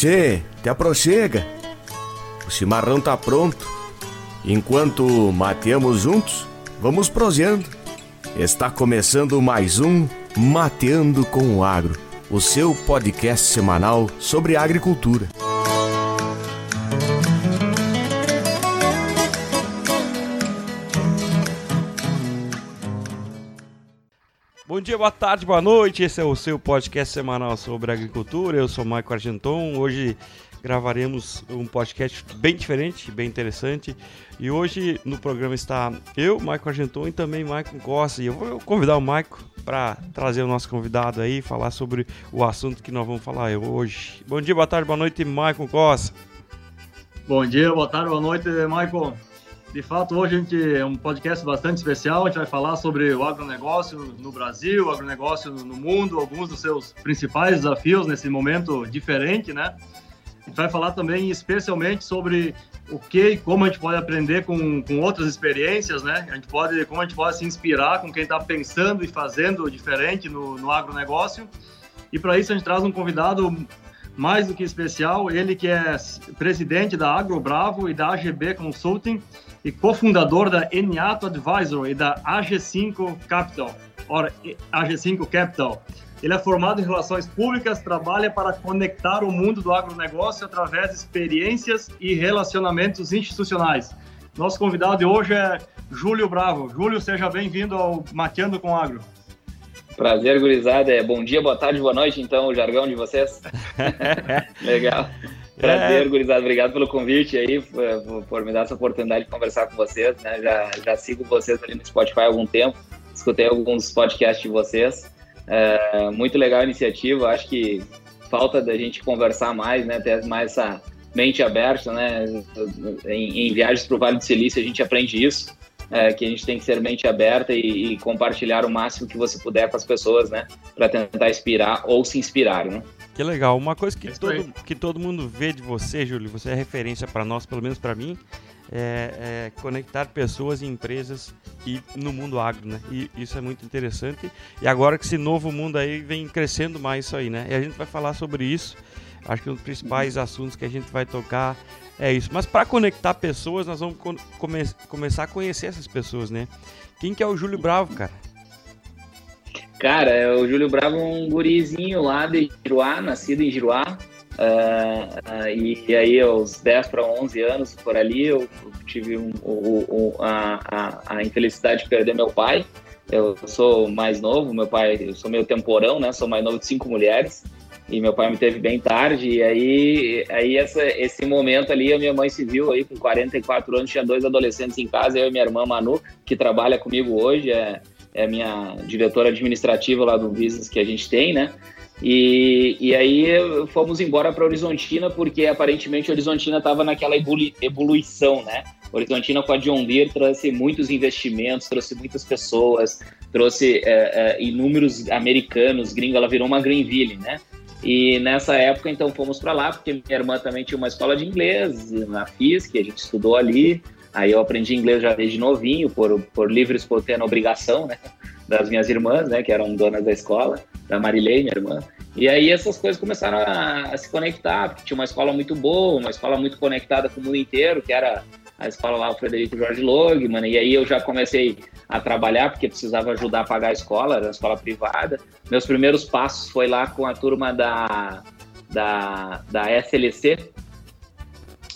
Tchê, te aproxega. O chimarrão tá pronto. Enquanto mateamos juntos, vamos proseando. Está começando mais um Mateando com o Agro, o seu podcast semanal sobre agricultura. Boa tarde, boa noite. Esse é o seu podcast semanal sobre agricultura. Eu sou Maico Argenton. Hoje gravaremos um podcast bem diferente, bem interessante. E hoje no programa está eu, Maico Argenton e também Maicon Costa. E eu vou convidar o Maico para trazer o nosso convidado aí, falar sobre o assunto que nós vamos falar hoje. Bom dia, boa tarde, boa noite, Maicon Costa. Bom dia, boa tarde, boa noite, Maicon. De fato, hoje a gente é um podcast bastante especial. A gente vai falar sobre o agronegócio no Brasil, o agronegócio no mundo, alguns dos seus principais desafios nesse momento diferente, né? A gente vai falar também especialmente sobre o que e como a gente pode aprender com, com outras experiências, né? A gente pode, como a gente pode se inspirar com quem está pensando e fazendo diferente no, no agronegócio. E para isso a gente traz um convidado mais do que especial, ele que é presidente da Agro Bravo e da AGB Consulting e cofundador da Eniato Advisor e da AG5 Capital, ora, AG5 Capital. Ele é formado em relações públicas, trabalha para conectar o mundo do agronegócio através de experiências e relacionamentos institucionais. Nosso convidado de hoje é Júlio Bravo. Júlio, seja bem-vindo ao Mateando com Agro. Prazer, gurizada. É bom dia, boa tarde, boa noite, então, o jargão de vocês. Legal. Prazer, é. gurizada. Obrigado pelo convite aí, por, por, me dar essa oportunidade de conversar com vocês. Né? Já, já sigo vocês ali no Spotify há algum tempo, escutei alguns podcasts de vocês. É, muito legal a iniciativa, acho que falta da gente conversar mais, né? Ter mais essa mente aberta, né? Em, em viagens para o Vale do Silício a gente aprende isso, é, que a gente tem que ser mente aberta e, e, compartilhar o máximo que você puder com as pessoas, né? Para tentar inspirar ou se inspirar, né? Que legal. Uma coisa que, todo, que todo mundo vê de você, Júlio, você é referência para nós, pelo menos para mim, é, é, conectar pessoas e empresas e no mundo agro, né? E isso é muito interessante. E agora que esse novo mundo aí vem crescendo mais isso aí, né? E a gente vai falar sobre isso. Acho que um dos principais assuntos que a gente vai tocar é isso. Mas para conectar pessoas, nós vamos come começar a conhecer essas pessoas, né? Quem que é o Júlio Bravo, cara? Cara, é o Júlio Bravo é um gurizinho lá de Giruá, nascido em Giruá. Uh, uh, e, e, aí, aos 10 para 11 anos, por ali, eu, tive um, um, a, a, a, infelicidade de perder meu pai. Eu sou mais novo, meu pai, eu sou meio temporão, né? Sou mais novo de cinco mulheres. E meu pai me teve bem tarde. E aí, aí essa, esse momento ali, a minha mãe se viu aí com 44 anos, tinha dois adolescentes em casa, eu e minha irmã Manu, que trabalha comigo hoje. É, é minha diretora administrativa lá do business que a gente tem, né? E, e aí fomos embora para Horizontina porque aparentemente Horizontina estava naquela evolução, né? Horizontina com a John Deere trouxe muitos investimentos, trouxe muitas pessoas, trouxe é, é, inúmeros americanos, gringo, ela virou uma Greenville, né? E nessa época, então, fomos para lá, porque minha irmã também tinha uma escola de inglês, na FIS, que a gente estudou ali. Aí eu aprendi inglês já desde novinho, por, por livre espontânea obrigação, né? Das minhas irmãs, né? Que eram donas da escola, da Marilei, minha irmã. E aí essas coisas começaram a, a, se conectar, porque tinha uma escola muito boa, uma escola muito conectada com o mundo inteiro, que era a escola lá, o Frederico Jorge Logman. E aí eu já comecei a trabalhar, porque precisava ajudar a pagar a escola, era uma escola privada. Meus primeiros passos foi lá com a turma da, da, da SLC.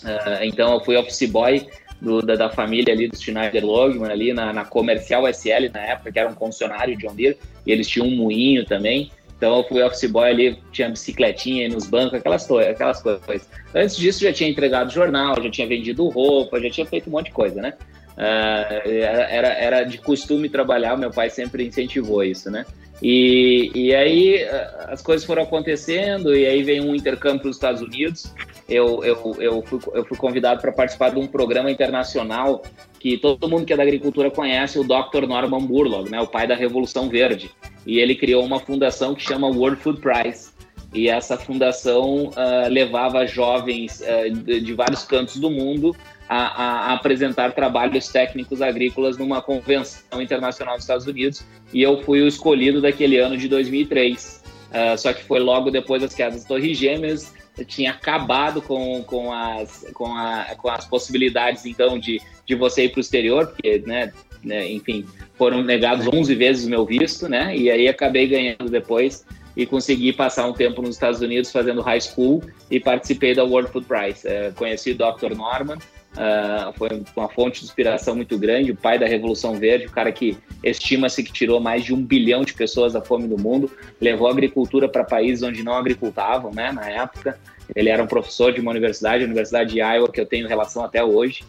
Uh, ah, então eu fui office boy do, da, da, família ali do Schneider Logman ali na, na Comercial SL na época, que era um concessionário de John Deere, e eles tinham um moinho também. Então eu fui office boy ali, tinha bicicletinha nos bancos, aquelas, aquelas coisas. Antes disso já tinha entregado jornal, já tinha vendido roupa, já tinha feito um monte de coisa, né? Uh, era, era de costume trabalhar, meu pai sempre incentivou isso, né? E, e aí ah, as coisas foram acontecendo, e aí veio um intercâmbio para os Estados Unidos. Eu, eu, eu, fui, eu fui convidado para participar de um programa internacional que todo mundo que é da agricultura conhece, o Dr. Norman Burlock, né, o pai da Revolução Verde. E ele criou uma fundação que chama World Food Prize. E essa fundação uh, levava jovens uh, de, de vários cantos do mundo a, a, apresentar trabalhos técnicos agrícolas numa convenção internacional dos Estados Unidos e eu fui o escolhido daquele ano de 2003. Uh, ah, só que foi logo depois das quedas das Torres Gêmeas tinha acabado com, com, as, com, a, com as possibilidades, então, de, de você ir para o exterior, porque, né, né, enfim, foram negados 11 vezes o meu visto, né, e aí acabei ganhando depois e consegui passar um tempo nos Estados Unidos fazendo high school e participei da World Food Prize. É, conheci o Dr. Norman, uh, foi uma fonte de inspiração muito grande, o pai da Revolução Verde, o cara que estima-se que tirou mais de um bilhão de pessoas da fome do mundo, levou a agricultura para países onde não agricultavam, né, na época. Ele era um professor de uma universidade, a Universidade de Iowa, que eu tenho relação até hoje.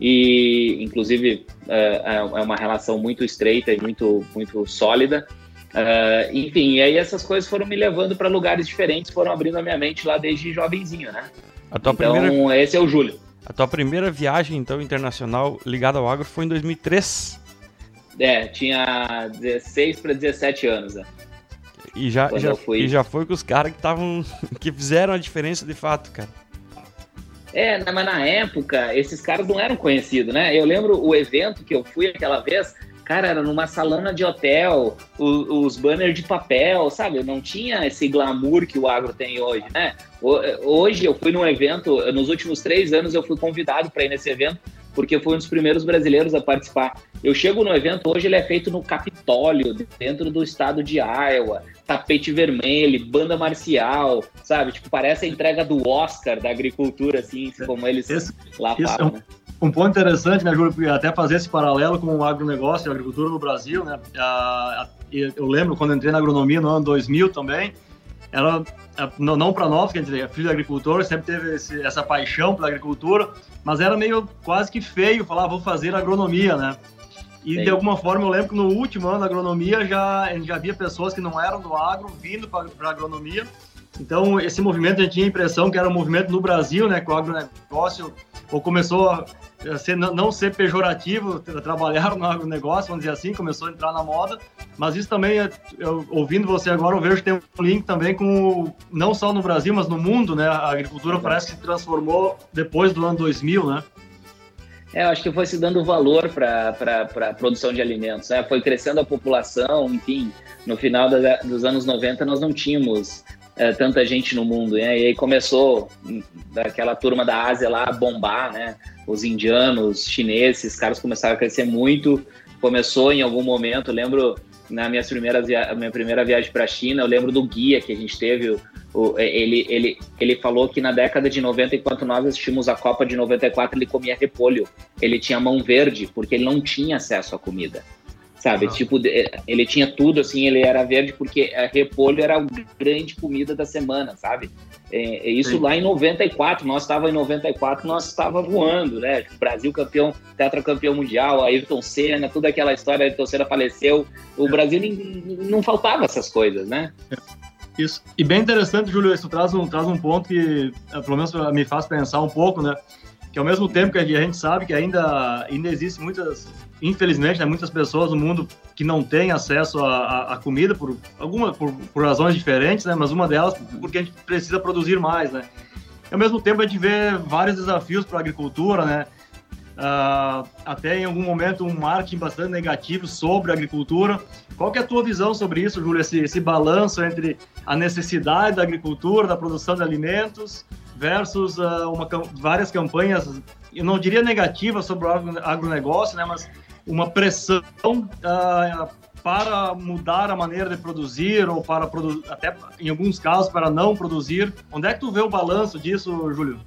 E, inclusive, é, é uma relação muito estreita e muito, muito sólida. Uh, enfim, e aí essas coisas foram me levando para lugares diferentes, foram abrindo a minha mente lá desde jovenzinho, né? então, primeira... esse é o Júlio. A tua primeira viagem, então, internacional ligada ao agro foi em 2003? É, tinha 16 para 17 anos, né? E já, já, e já foi com os caras que estavam. que fizeram a diferença de fato, cara. É, mas na época, esses caras não eram conhecidos, né? Eu lembro o evento que eu fui aquela vez, Cara, era numa salona de hotel, os, os banners de papel, sabe? Não tinha esse glamour que o agro tem hoje, né? Hoje eu fui num evento, nos últimos três anos eu fui convidado para ir nesse evento, porque eu fui um dos primeiros brasileiros a participar. Eu chego no evento, hoje ele é feito no Capitólio, dentro do estado de Iowa, tapete vermelho, banda marcial, sabe? Tipo, parece a entrega do Oscar da agricultura, assim, como eles esse, lá falam, né? Um ponto interessante, né, Júlio, até fazer esse paralelo com o agronegócio e a agricultura no Brasil, né? Eu lembro quando entrei na agronomia no ano 2000 também, era não para nós, que a gente é filho de agricultor, sempre teve esse, essa paixão pela agricultura, mas era meio quase que feio falar, ah, vou fazer agronomia, né? E Sim. de alguma forma eu lembro que no último ano da agronomia já, a gente já via pessoas que não eram do agro vindo para a agronomia. Então, esse movimento a gente tinha a impressão que era um movimento no Brasil, né, que o agronegócio ou começou a ser, não ser pejorativo, trabalhar no agronegócio, vamos dizer assim, começou a entrar na moda, mas isso também, eu, ouvindo você agora, eu vejo que tem um link também com, não só no Brasil, mas no mundo, né? A agricultura parece que se transformou depois do ano 2000, né? É, eu acho que foi se dando valor para a produção de alimentos, né? Foi crescendo a população, enfim, no final da, dos anos 90 nós não tínhamos é, tanta gente no mundo, né? E aí começou aquela turma da Ásia lá a bombar, né? Os indianos, chineses, caras começaram a crescer muito. Começou em algum momento, lembro na minha primeira, via minha primeira viagem para a China, eu lembro do guia que a gente teve, o, o, ele, ele, ele falou que na década de 90, enquanto nós assistimos a Copa de 94, ele comia repolho. Ele tinha mão verde, porque ele não tinha acesso à comida sabe? Tipo, ele tinha tudo, assim, ele era verde porque a repolho era a grande comida da semana, sabe? É, é isso Sim. lá em 94, nós estava em 94, nós estava voando, né? Brasil campeão, tetracampeão mundial, Ayrton Senna, toda aquela história, Ayrton Senna faleceu, o é. Brasil não faltava essas coisas, né? Isso. E bem interessante, Júlio, isso traz um, traz um ponto que, eh, pelo menos, me faz pensar um pouco, né? Que ao mesmo tempo que a gente sabe que ainda, ainda existe muitas infelizmente, né, muitas pessoas no mundo que não têm acesso à, comida por alguma por, por, razões diferentes, né? Mas uma delas porque a gente precisa produzir mais, né? E, ao mesmo tempo a gente vê vários desafios para a agricultura, né? Uh, até em algum momento um marketing bastante negativo sobre a agricultura. Qual que é a tua visão sobre isso, Júlio? Esse, esse balanço entre a necessidade da agricultura, da produção de alimentos, versus uh, uma, várias campanhas, eu não diria negativas sobre o agronegócio, né? Mas uma pressão uh, para mudar a maneira de produzir ou para produ até em alguns casos para não produzir. Onde é que tu vê o balanço disso, Júlio?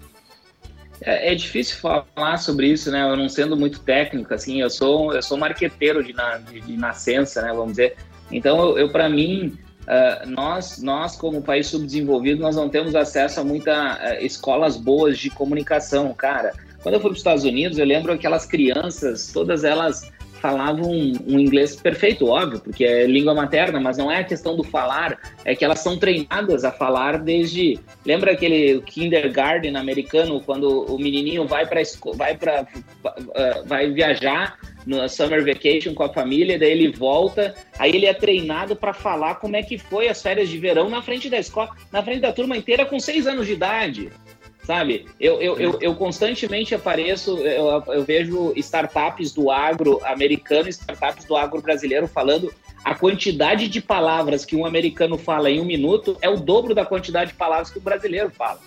É, é, difícil falar sobre isso, né? Eu não sendo muito técnico, assim, eu sou eu sou marqueteiro de, na, de, de nascença, né? Vamos dizer. Então, eu, eu para mim, uh, nós nós como país subdesenvolvido, nós não temos acesso a muitas uh, escolas boas de comunicação, cara. Quando eu fui para os Estados Unidos, eu lembro aquelas crianças, todas elas falavam um, inglês perfeito, óbvio, porque é língua materna, mas não é a questão do falar, é que elas são treinadas a falar desde. Lembra aquele kindergarten americano, quando o menininho vai para vai para uh, vai viajar no summer vacation com a família, daí ele volta, aí ele é treinado para falar como é que foi as férias de verão na frente da escola, na frente da turma inteira com seis anos de idade sabe? Eu, eu, eu, eu, constantemente apareço, eu, eu vejo startups do agro americano startups do agro brasileiro falando a quantidade de palavras que um americano fala em um minuto é o dobro da quantidade de palavras que o brasileiro fala.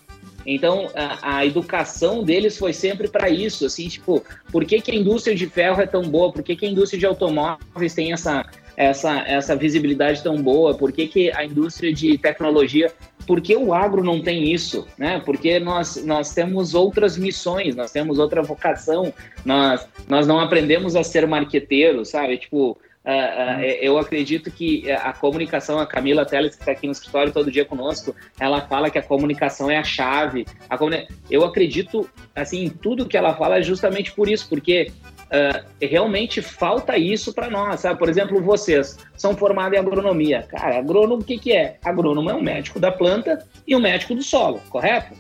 Então, a, a educação deles foi sempre para isso, assim, tipo, por que, que a indústria de ferro é tão boa? Por que, que a indústria de automóveis tem essa, essa, essa visibilidade tão boa? Por que, que a indústria de tecnologia por que o agro não tem isso? Né? Porque nós, nós temos outras missões, nós temos outra vocação, nós, nós não aprendemos a ser marqueteiros, sabe? Tipo, Uh, uh, eu acredito que a comunicação, a Camila Teles, que está aqui no escritório todo dia conosco, ela fala que a comunicação é a chave. A comuni... Eu acredito, assim, em tudo que ela fala justamente por isso, porque uh, realmente falta isso para nós, sabe? Por exemplo, vocês são formados em agronomia. Cara, agrônomo o que, que é? Agrônomo é um médico da planta e um médico do solo, correto?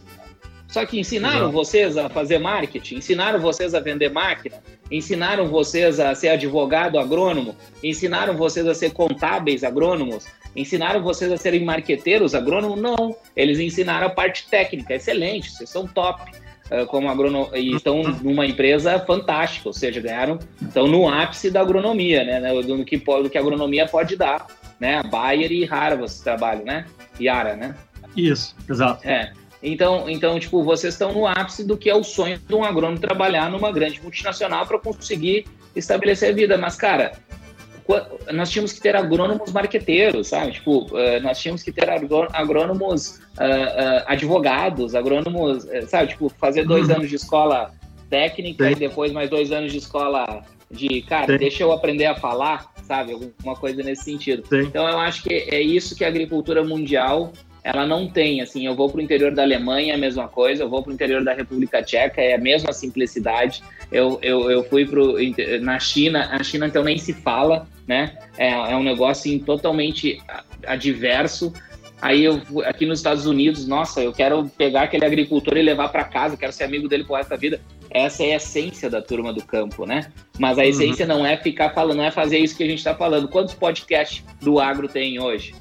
Só que ensinaram vocês a fazer marketing, ensinaram vocês a vender máquina, ensinaram vocês a ser advogado agrônomo, ensinaram vocês a ser contábeis agrônomos, ensinaram vocês a serem marqueteiros agrônomos? Não, eles ensinaram a parte técnica, excelente, vocês são top. Uh, como agrônomo e estão numa empresa fantástica, ou seja, ganharam, estão no ápice da agronomia, né, né do que do que a agronomia pode dar, né, Bayer e Rara vocês trabalham, né, Yara, né? Isso, exato. É. Então, então, tipo, vocês estão no ápice do que é o sonho de um agrônomo trabalhar numa grande multinacional para conseguir estabelecer a vida. Mas, cara, nós tínhamos que ter agrônomos marqueteiros, sabe? Tipo, eh, nós tínhamos que ter agrônomos uh, uh, advogados, agrônomos, eh, sabe? Tipo, fazer dois uhum. anos de escola técnica e depois mais dois anos de escola de, cara, Sim. deixa eu aprender a falar, sabe? Alguma coisa nesse sentido. Então, eu acho que é isso que a agricultura mundial ela não tem, assim, eu vou para o interior da Alemanha, é a mesma coisa, eu vou para o interior da República Tcheca, é a mesma simplicidade, eu, eu, eu fui pro, na China, a China então nem se fala, né, é, é um negócio assim, totalmente adverso, aí eu aqui nos Estados Unidos, nossa, eu quero pegar aquele agricultor e levar para casa, quero ser amigo dele por resto da vida, essa é a essência da turma do campo, né? Mas a uhum. essência uhum. não é ficar falando, não é fazer isso que a gente está falando. Quantos podcasts do agro tem hoje?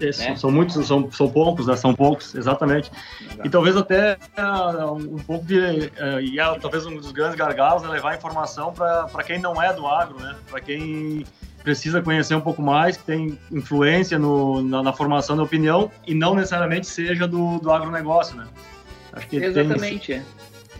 Né? São muitos, são, são poucos, né? São poucos, exatamente. Exato. E talvez até uh, um pouco de. Uh, e é, talvez um dos grandes gargalos é levar informação para quem não é do agro, né? Para quem precisa conhecer um pouco mais, que tem influência no, na, na, formação da opinião e não necessariamente seja do, do agronegócio, né? Acho que Exatamente.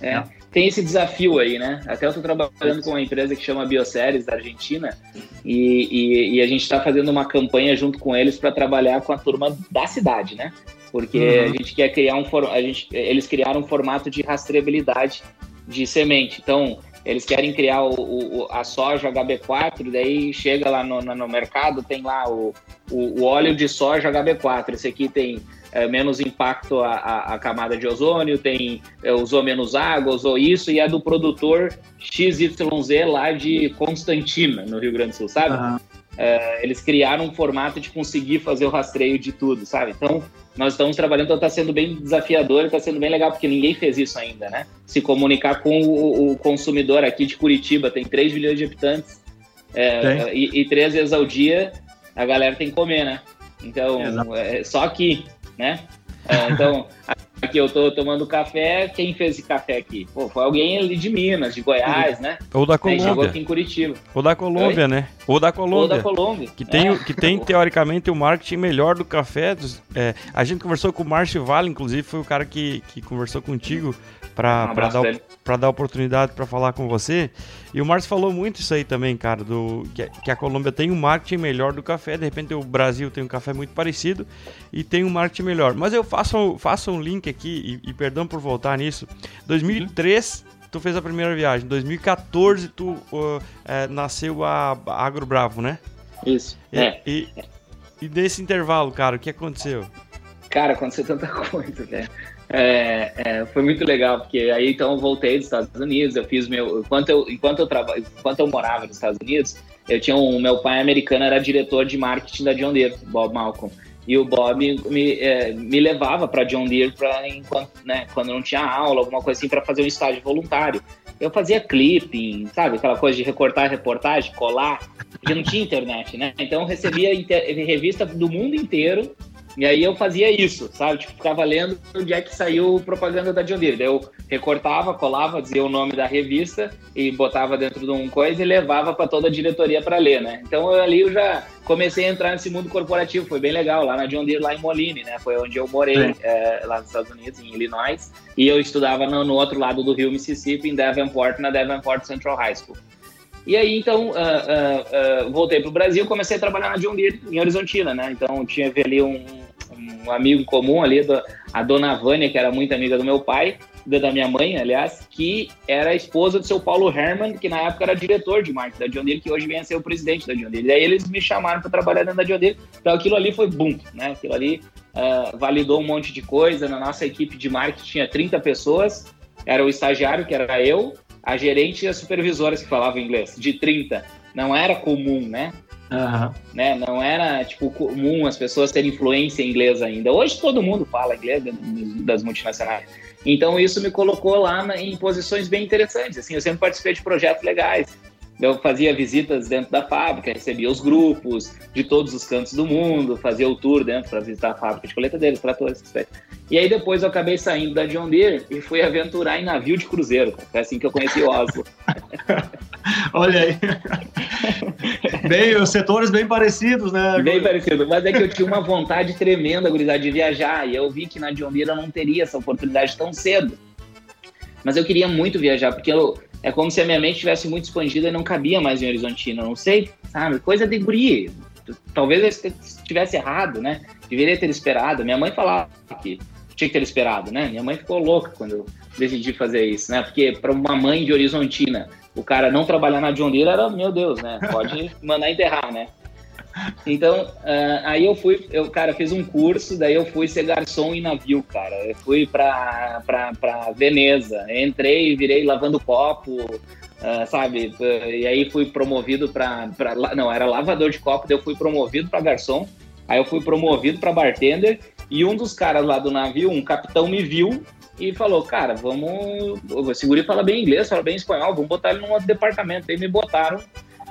Tem... É. é tem esse desafio aí, né? Até eu estou trabalhando com uma empresa que chama Bioséries da Argentina e, e, e a gente está fazendo uma campanha junto com eles para trabalhar com a turma da cidade, né? Porque uhum. a gente quer criar um a gente, eles criaram um formato de rastreabilidade de semente. Então eles querem criar o, o a soja HB4, daí chega lá no, no mercado tem lá o, o, óleo de soja HB4. Esse aqui tem é, menos impacto à, camada de ozônio, tem é, usou menos água, usou isso, e é do produtor XYZ lá de Constantina, no Rio Grande do Sul, sabe? Uhum. É, eles criaram um formato de conseguir fazer o rastreio de tudo, sabe? Então, nós estamos trabalhando, então está sendo bem desafiador, está sendo bem legal, porque ninguém fez isso ainda, né? Se comunicar com o, o consumidor aqui de Curitiba, tem 3 milhões de habitantes, é, e, e, três vezes ao dia a galera tem que comer, né? Então, é, só aqui, né? É, então, aqui eu tô tomando café, quem fez esse café aqui? Pô, foi alguém ali de Minas, de Goiás, né? Ou da Colômbia. chegou aqui em Curitiba. Ou da Colômbia, Oi? né? Ou da Colômbia. Ou da Colômbia. Que tem, é. que tem teoricamente, o marketing melhor do café. É, a gente conversou com o Márcio Vale, inclusive, foi o cara que, que conversou contigo para um dar, dar oportunidade para falar com você. E o Márcio falou muito isso aí também, cara, do que, que, a Colômbia tem um marketing melhor do café. De repente o Brasil tem um café muito parecido e tem um marketing melhor. Mas eu faço, faço um link aqui, e, e perdão por voltar nisso. 2003, tu fez a primeira viagem. 2014, tu uh, é, nasceu a Agro Bravo, né? Isso. E, é. e, e nesse intervalo, cara, o que aconteceu? Cara, aconteceu tanta coisa, né? É, é, foi muito legal, porque aí então eu voltei dos Estados Unidos, eu fiz meu. Enquanto eu, enquanto eu, traba, enquanto eu morava nos Estados Unidos, eu tinha um. Meu pai americano era diretor de marketing da John Deere, Bob Malcolm. E o Bob me, é, me levava para John Deere pra, enquanto, né, quando não tinha aula, alguma coisa assim, para fazer um estágio voluntário. Eu fazia clipping, sabe? Aquela coisa de recortar reportagem, colar, porque não tinha internet, né? Então eu recebia revista do mundo inteiro E aí eu fazia isso, sabe? Tipo, ficava lendo onde é que saiu propaganda da John Deere. Daí eu recortava, colava, dizia o nome da revista e botava dentro de um coisa e levava para toda a diretoria para ler, né? Então eu, ali eu já comecei a entrar nesse mundo corporativo, foi bem legal, lá na John Deere, lá em Moline, né? Foi onde eu morei, é, lá nos Estados Unidos, em Illinois. E eu estudava no, no outro lado do rio Mississippi, em Davenport, na Davenport Central High School. E aí, então, uh, uh, uh, voltei para o Brasil, comecei a trabalhar na John Deere em Horizontina, né? Então, tinha ali um, um amigo comum ali, a dona Vânia, que era muito amiga do meu pai, da minha mãe, aliás, que era a esposa do seu Paulo Herman, que na época era diretor de marketing da John Deere, que hoje vem a ser o presidente da John Deere. E aí eles me chamaram para trabalhar dentro da John Deere. Então aquilo ali foi boom, né? Aquilo ali uh, validou um monte de coisa. Na nossa equipe de marketing tinha 30 pessoas, era o estagiário, que era eu, a gerente e as supervisoras que falavam inglês, de 30. Não era comum, né? Uhum. Né? Não era tipo comum as pessoas terem influência em inglês ainda. Hoje todo mundo fala inglês das multinacionais. Então isso me colocou lá na, em posições bem interessantes. Assim, eu sempre participei de projetos legais. Eu fazia visitas dentro da fábrica, recebia os grupos de todos os cantos do mundo, fazia o tour dentro para visitar a fábrica de coletadeiros, tratores, etc. E aí depois eu acabei saindo da John Deere e fui aventurar em navio de cruzeiro. Foi assim que eu conheci Oslo. Olha aí. bem, os setores bem parecidos, né? Bem parecido, mas é que eu tinha uma vontade tremenda, gurizada, de viajar. E eu vi que na John Deere eu não teria essa oportunidade tão cedo. Mas eu queria muito viajar, porque eu, é como se a minha mente tivesse muito expandida e não cabia mais em Horizontina. Não sei, sabe? Coisa de guri. Talvez eu estivesse errado, né? Deveria ter esperado. Minha mãe falava que tinha que ter esperado, né? Minha mãe ficou louca quando eu decidi fazer isso, né? Porque para uma mãe de Horizontina, o cara não trabalhar na John Deere era, meu Deus, né? Pode mandar enterrar, né? Então, uh, aí eu fui, eu, cara, fiz um curso, daí eu fui ser garçom em navio, cara. Eu fui pra, pra, pra Veneza, entrei, virei lavando copo, uh, sabe? E aí fui promovido pra, pra. Não, era lavador de copo, daí eu fui promovido pra garçom, aí eu fui promovido pra bartender, e um dos caras lá do navio, um capitão, me viu e falou, cara, vamos. O seguro fala bem inglês, fala bem espanhol, vamos botar ele num outro departamento. Aí me botaram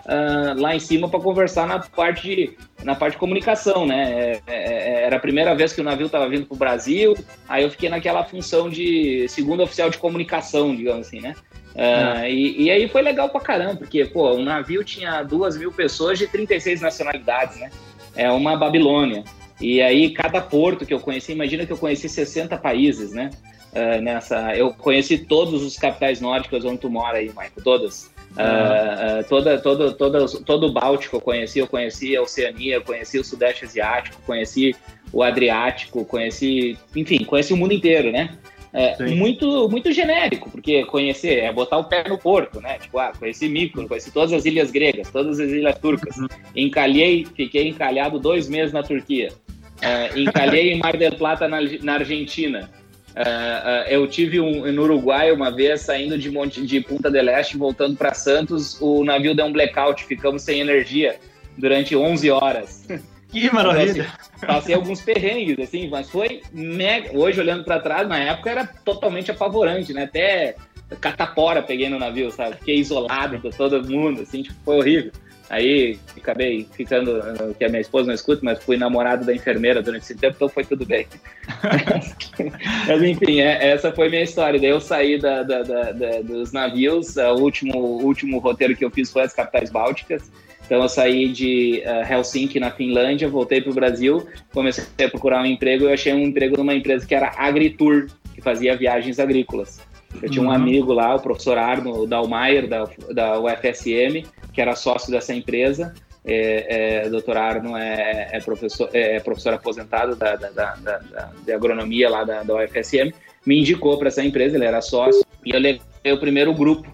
uh, lá em cima para conversar na parte de, na parte de comunicação, né? É, é, é era a primeira vez que o navio estava vindo para o Brasil, aí eu fiquei naquela função de segundo oficial de comunicação, digamos assim, né? Uh, e, e, aí foi legal pra caramba, porque, pô, o navio tinha duas mil pessoas de 36 nacionalidades, né? É uma Babilônia. E aí, cada porto que eu conheci, imagina que eu conheci 60 países, né? Uh, nessa, eu conheci todos os capitais nórdicos onde tu mora aí, Michael, todas. Uh, uh, toda, toda, toda, todo o Báltico eu conheci, eu conheci a Oceania, eu conheci o Sudeste Asiático, conheci o Adriático, conheci, enfim, conheci o mundo inteiro, né? É, muito, muito genérico, porque conhecer é botar o pé no porto, né? Tipo, ah, conheci Mykonos, conheci todas as ilhas gregas, todas as ilhas turcas. Uhum. Encalhei, fiquei encalhado dois meses na Turquia. Uh, encalhei em Mar del Plata, na, na Argentina. Uh, uh, eu tive um no Uruguai uma vez saindo de Monte de Punta del Este voltando para Santos, o navio deu um blackout, ficamos sem energia durante 11 horas. Que maravilha! Então, assim, passei alguns perrengues, assim, mas foi mega. Hoje, olhando para trás, na época era totalmente apavorante, né? Até catapora peguei no navio, sabe? Fiquei isolado de todo mundo, assim, tipo, foi horrível. Aí acabei ficando, que a minha esposa não escuta, mas fui namorado da enfermeira durante esse tempo, então foi tudo bem. mas enfim, é, essa foi minha história. Daí eu saí da, da, da, dos navios, o último, último roteiro que eu fiz foi as capitais bálticas. Então eu saí de uh, Helsinki, na Finlândia, voltei para o Brasil, comecei a procurar um emprego e eu achei um emprego numa empresa que era Agritur, que fazia viagens agrícolas. Eu tinha um uhum. amigo lá, o professor Arno Dalmayer, da, da UFSM, que era sócio dessa empresa. É, é, doutor Arno é, é, professor, é professor aposentado da, da, da, da, de agronomia lá da, da UFSM, me indicou para essa empresa, ele era sócio, e eu levei o primeiro grupo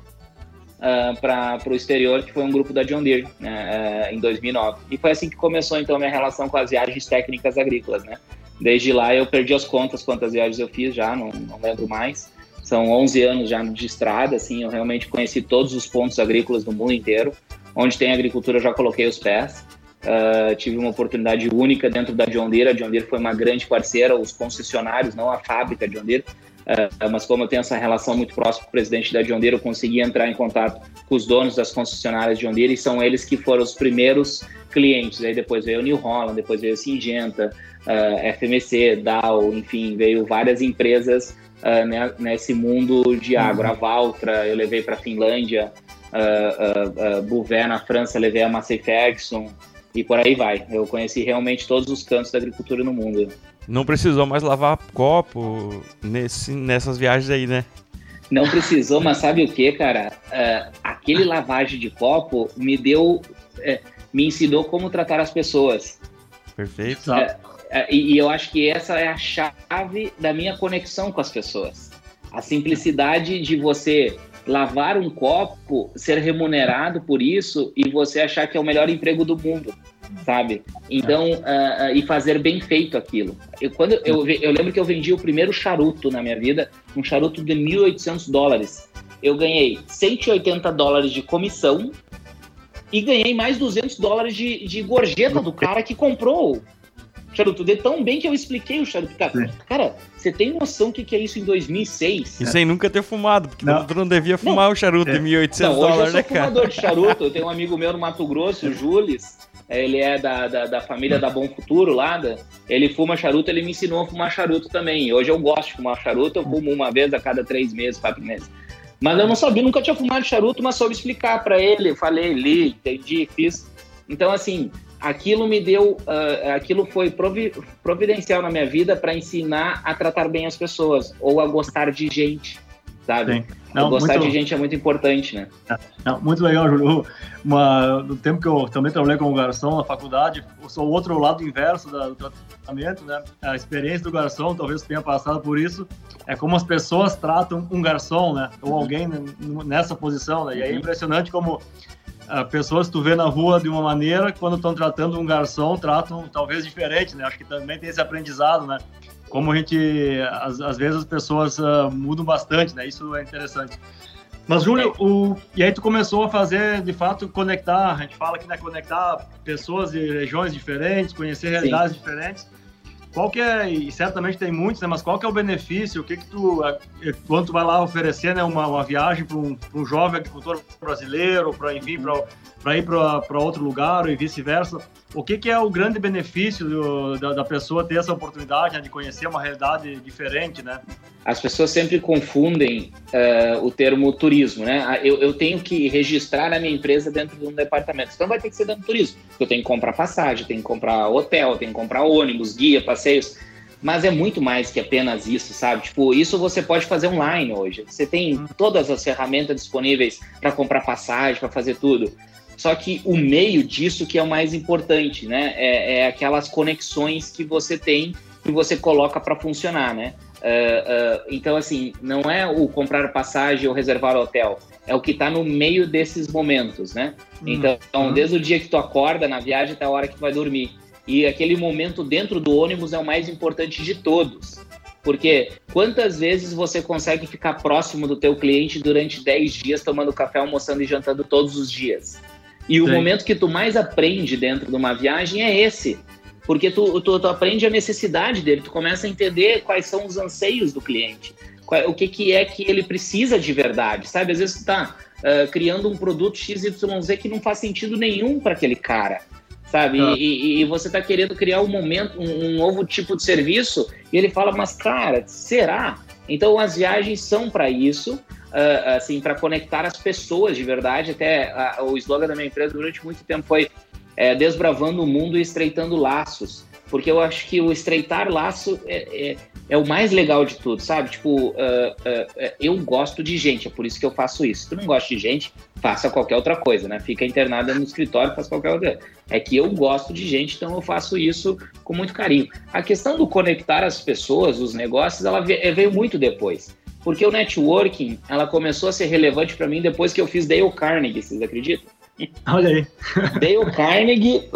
uh, para o exterior, que foi um grupo da John Deere, né, uh, em 2009. E foi assim que começou, então, a minha relação com as viagens técnicas agrícolas, né? Desde lá eu perdi as contas quantas viagens eu fiz já, não, não lembro mais. São 11 anos já de estrada, assim, eu realmente conheci todos os pontos agrícolas do mundo inteiro. Onde tem agricultura eu já coloquei os pés. Uh, tive uma oportunidade única dentro da John Deere. A John Deere foi uma grande parceira, os concessionários, não a fábrica John Deere, uh, mas como eu tenho essa relação muito próxima com o presidente da John Deere, eu consegui entrar em contato com os donos das concessionárias John Deere e são eles que foram os primeiros clientes. Aí depois veio o New Holland, depois veio Singenta, uh, FMC, Dow, enfim, veio várias empresas uh, nesse mundo de agro. Uhum. A Valtra eu levei para a Finlândia, uh, uh, Bouvet na França levei a Massey Ferguson e por aí vai. Eu conheci realmente todos os cantos da agricultura no mundo. Não precisou mais lavar copo nesse, nessas viagens aí, né? Não precisou, mas sabe o que, cara? Uh, aquele lavagem de copo me deu, uh, me ensinou como tratar as pessoas. Perfeito. Uh, e, e eu acho que essa é a chave da minha conexão com as pessoas. A simplicidade de você lavar um copo, ser remunerado por isso e você achar que é o melhor emprego do mundo, sabe? Então, uh, uh, e fazer bem feito aquilo. Eu, quando eu, eu lembro que eu vendi o primeiro charuto na minha vida, um charuto de 1.800 dólares. Eu ganhei 180 dólares de comissão e ganhei mais 200 dólares de, de gorjeta do cara que comprou charuto dê tão bem que eu expliquei o charuto. Cara, cara você tem noção do que, que é isso em 2006? E sem nunca ter fumado, porque não. tu não devia fumar não. o charuto é. de 1.800 não, dólares, né, cara? Eu sou fumador de charuto, eu tenho um amigo meu no Mato Grosso, o Jules, é, ele é da, da, da, família da Bom Futuro lá, da, ele fuma charuto, ele me ensinou a fumar charuto também. Hoje eu gosto de fumar charuto, eu fumo uma vez a cada três meses, quatro meses. Mas eu não sabia, nunca tinha fumado charuto, mas soube explicar para ele, falei, li, entendi, fiz. Então, assim, aquilo me deu, uh, aquilo foi provi providencial na minha vida para ensinar a tratar bem as pessoas ou a gostar de gente, sabe? Não, gostar muito... de gente é muito importante, né? É, não, muito legal, Júlio. Uma, no tempo que eu também trabalhei como garçom na faculdade, eu sou o outro lado inverso da, do tratamento, né? A experiência do garçom, talvez tenha passado por isso, é como as pessoas tratam um garçom, né? Ou alguém nessa posição, né? E é uhum. impressionante como pessoas que tu vê na rua de uma maneira, quando estão tratando um garçom, tratam talvez diferente, né? Acho que também tem esse aprendizado, né? Como a gente, às, às vezes as pessoas uh, mudam bastante, né? Isso é interessante. Mas, Júlio, o... e aí tu começou a fazer, de fato, conectar, a gente fala que né, conectar pessoas de regiões diferentes, conhecer realidades Sim. diferentes. Qual que é, e certamente tem muitos, né, mas qual que é o benefício, o que que tu, quando tu vai lá oferecer, né, uma, uma viagem para um, um, jovem agricultor brasileiro, para enfim, para ir para outro lugar e vice-versa, o que que é o grande benefício do, da, da, pessoa ter essa oportunidade né, de conhecer uma realidade diferente, né? As pessoas sempre confundem uh, o termo turismo, né? Ah, eu, eu tenho que registrar a minha empresa dentro de um departamento, então vai ter que ser dentro do turismo. Eu tenho que comprar passagem, tenho que comprar hotel, tenho que comprar ônibus, guia, passeios. Mas é muito mais que apenas isso, sabe? Tipo, isso você pode fazer online hoje. Você tem uhum. todas as ferramentas disponíveis para comprar passagem, para fazer tudo. Só que o meio disso que é o mais importante, né? É, é aquelas conexões que você tem que você coloca para funcionar, né? Uh, uh, então, assim, não é o comprar passagem ou reservar hotel, é o que está no meio desses momentos, né? Uhum. Então, uhum. desde o dia que tu acorda na viagem até a hora que tu vai dormir. E aquele momento dentro do ônibus é o mais importante de todos. Porque quantas vezes você consegue ficar próximo do teu cliente durante 10 dias tomando café, almoçando e jantando todos os dias? E o momento que tu mais aprende dentro de uma viagem é esse. Porque tu, tu, tu, aprende a necessidade dele, tu começa a entender quais são os anseios do cliente, qual, o que, que é que ele precisa de verdade, sabe? Às vezes tu tá uh, criando um produto XYZ que não faz sentido nenhum para aquele cara, sabe? Ah. E, e, você tá querendo criar um momento, um, um novo tipo de serviço, e ele fala, mas cara, será? Então as viagens são para isso, uh, assim, para conectar as pessoas de verdade. Até uh, o slogan da minha empresa durante muito tempo foi é, desbravando o mundo e estreitando laços. Porque eu acho que o estreitar laço é, é, é o mais legal de tudo, sabe? Tipo, uh, eu gosto de gente, é por isso que eu faço isso. Se tu não gosta de gente, faça qualquer outra coisa, né? Fica internada no escritório, faz qualquer outra. É que eu gosto de gente, então eu faço isso com muito carinho. A questão do conectar as pessoas, os negócios, ela veio muito depois. Porque o networking, ela começou a ser relevante para mim depois que eu fiz Dale Carnegie, vocês acreditam? Olha aí. Dale Carnegie,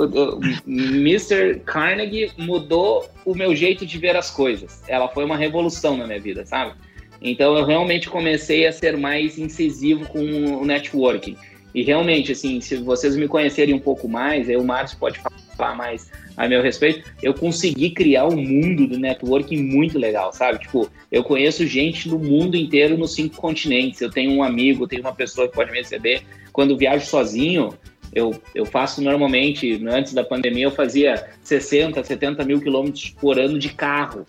Mr. Carnegie mudou o meu jeito de ver as coisas. Ela foi uma revolução na minha vida, sabe? Então eu realmente comecei a ser mais incisivo com o networking. E realmente, assim, se vocês me conhecerem um pouco mais, aí o Márcio pode falar mais a meu respeito, eu consegui criar um mundo do networking muito legal, sabe? Tipo, eu conheço gente do mundo inteiro nos cinco continentes. Eu tenho um amigo, tenho uma pessoa que pode me receber. Quando viajo sozinho, eu, eu faço normalmente, antes da pandemia, eu fazia 60, 70 mil quilômetros por ano de carro,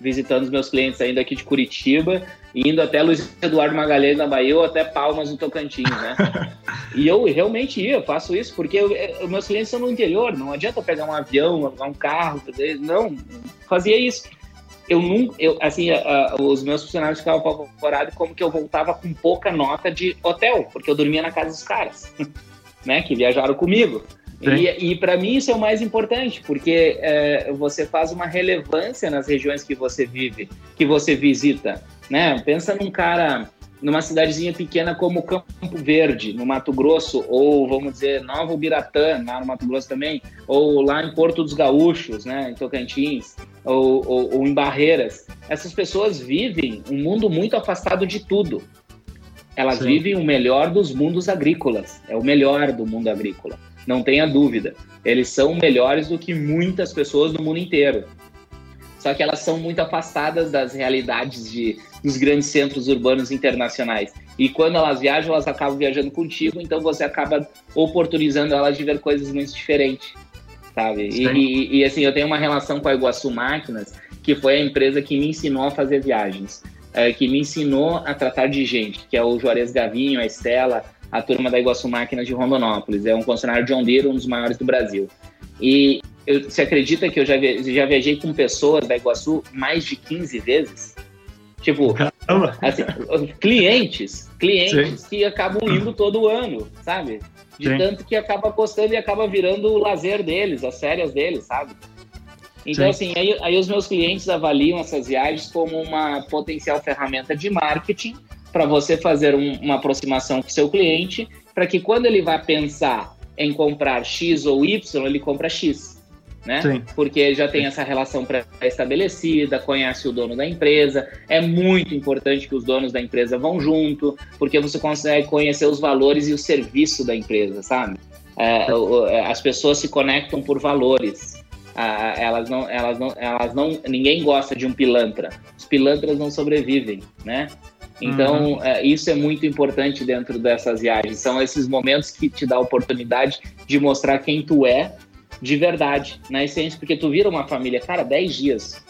visitando os meus clientes ainda aqui de Curitiba, indo até Luiz Eduardo Magalhães na Bahia ou até Palmas no Tocantins, né? e eu realmente ia, eu faço isso, porque eu, eu, meus clientes são no interior, não adianta pegar um avião, um carro, não, fazia isso. Eu nunca, eu, assim, os meus funcionários ficavam apavorados como que eu voltava com pouca nota de hotel, porque eu dormia na casa dos caras. né, que viajaram comigo. Sim. E, e para mim isso é o mais importante, porque é, você faz uma relevância nas regiões que você vive, que você visita. Né? Pensa num cara numa cidadezinha pequena como Campo Verde, no Mato Grosso, ou vamos dizer Nova Ubiratã, lá no Mato Grosso também, ou lá em Porto dos Gaúchos, né, em Tocantins, ou, ou, ou em Barreiras. Essas pessoas vivem um mundo muito afastado de tudo. Elas Sim. vivem o melhor dos mundos agrícolas, é o melhor do mundo agrícola, não tenha dúvida. Eles são melhores do que muitas pessoas do mundo inteiro. Só que elas são muito afastadas das realidades de, dos grandes centros urbanos internacionais. E quando elas viajam, elas acabam viajando contigo, então você acaba oportunizando elas de ver coisas muito diferentes, sabe? E, e, e, assim, eu tenho uma relação com a Iguaçu Máquinas, que foi a empresa que me ensinou a fazer viagens é, que me ensinou a tratar de gente, que é o Juarez Gavinho, a Estela, a turma da Iguaçu Máquinas de Rondonópolis. É um concessionário John Deere, um dos maiores do Brasil. E eu, você acredita que eu já, já viajei com pessoas da Iguaçu mais de 15 vezes? Tipo, assim, clientes, clientes Sim. que acabam indo todo ano, sabe? De Sim. tanto que acaba gostando e acaba virando o lazer deles, as férias deles, sabe? Então, Sim. assim, aí, aí os meus clientes avaliam essas viagens como uma potencial ferramenta de marketing para você fazer um, uma aproximação com o seu cliente, para que quando ele vai pensar em comprar X ou Y, ele compra X. Né? Sim. Porque já tem essa relação pré-estabelecida, conhece o dono da empresa. É muito importante que os donos da empresa vão junto, porque você consegue conhecer os valores e o serviço da empresa, sabe? É, as pessoas se conectam por valores elas não, elas não, elas não, ninguém gosta de um pilantra. Os pilantras não sobrevivem, né? Então, uhum. é, isso é muito importante dentro dessas viagens. São esses momentos que te dá a oportunidade de mostrar quem tu é de verdade, na essência, porque tu vira uma família, cara, 10 dias,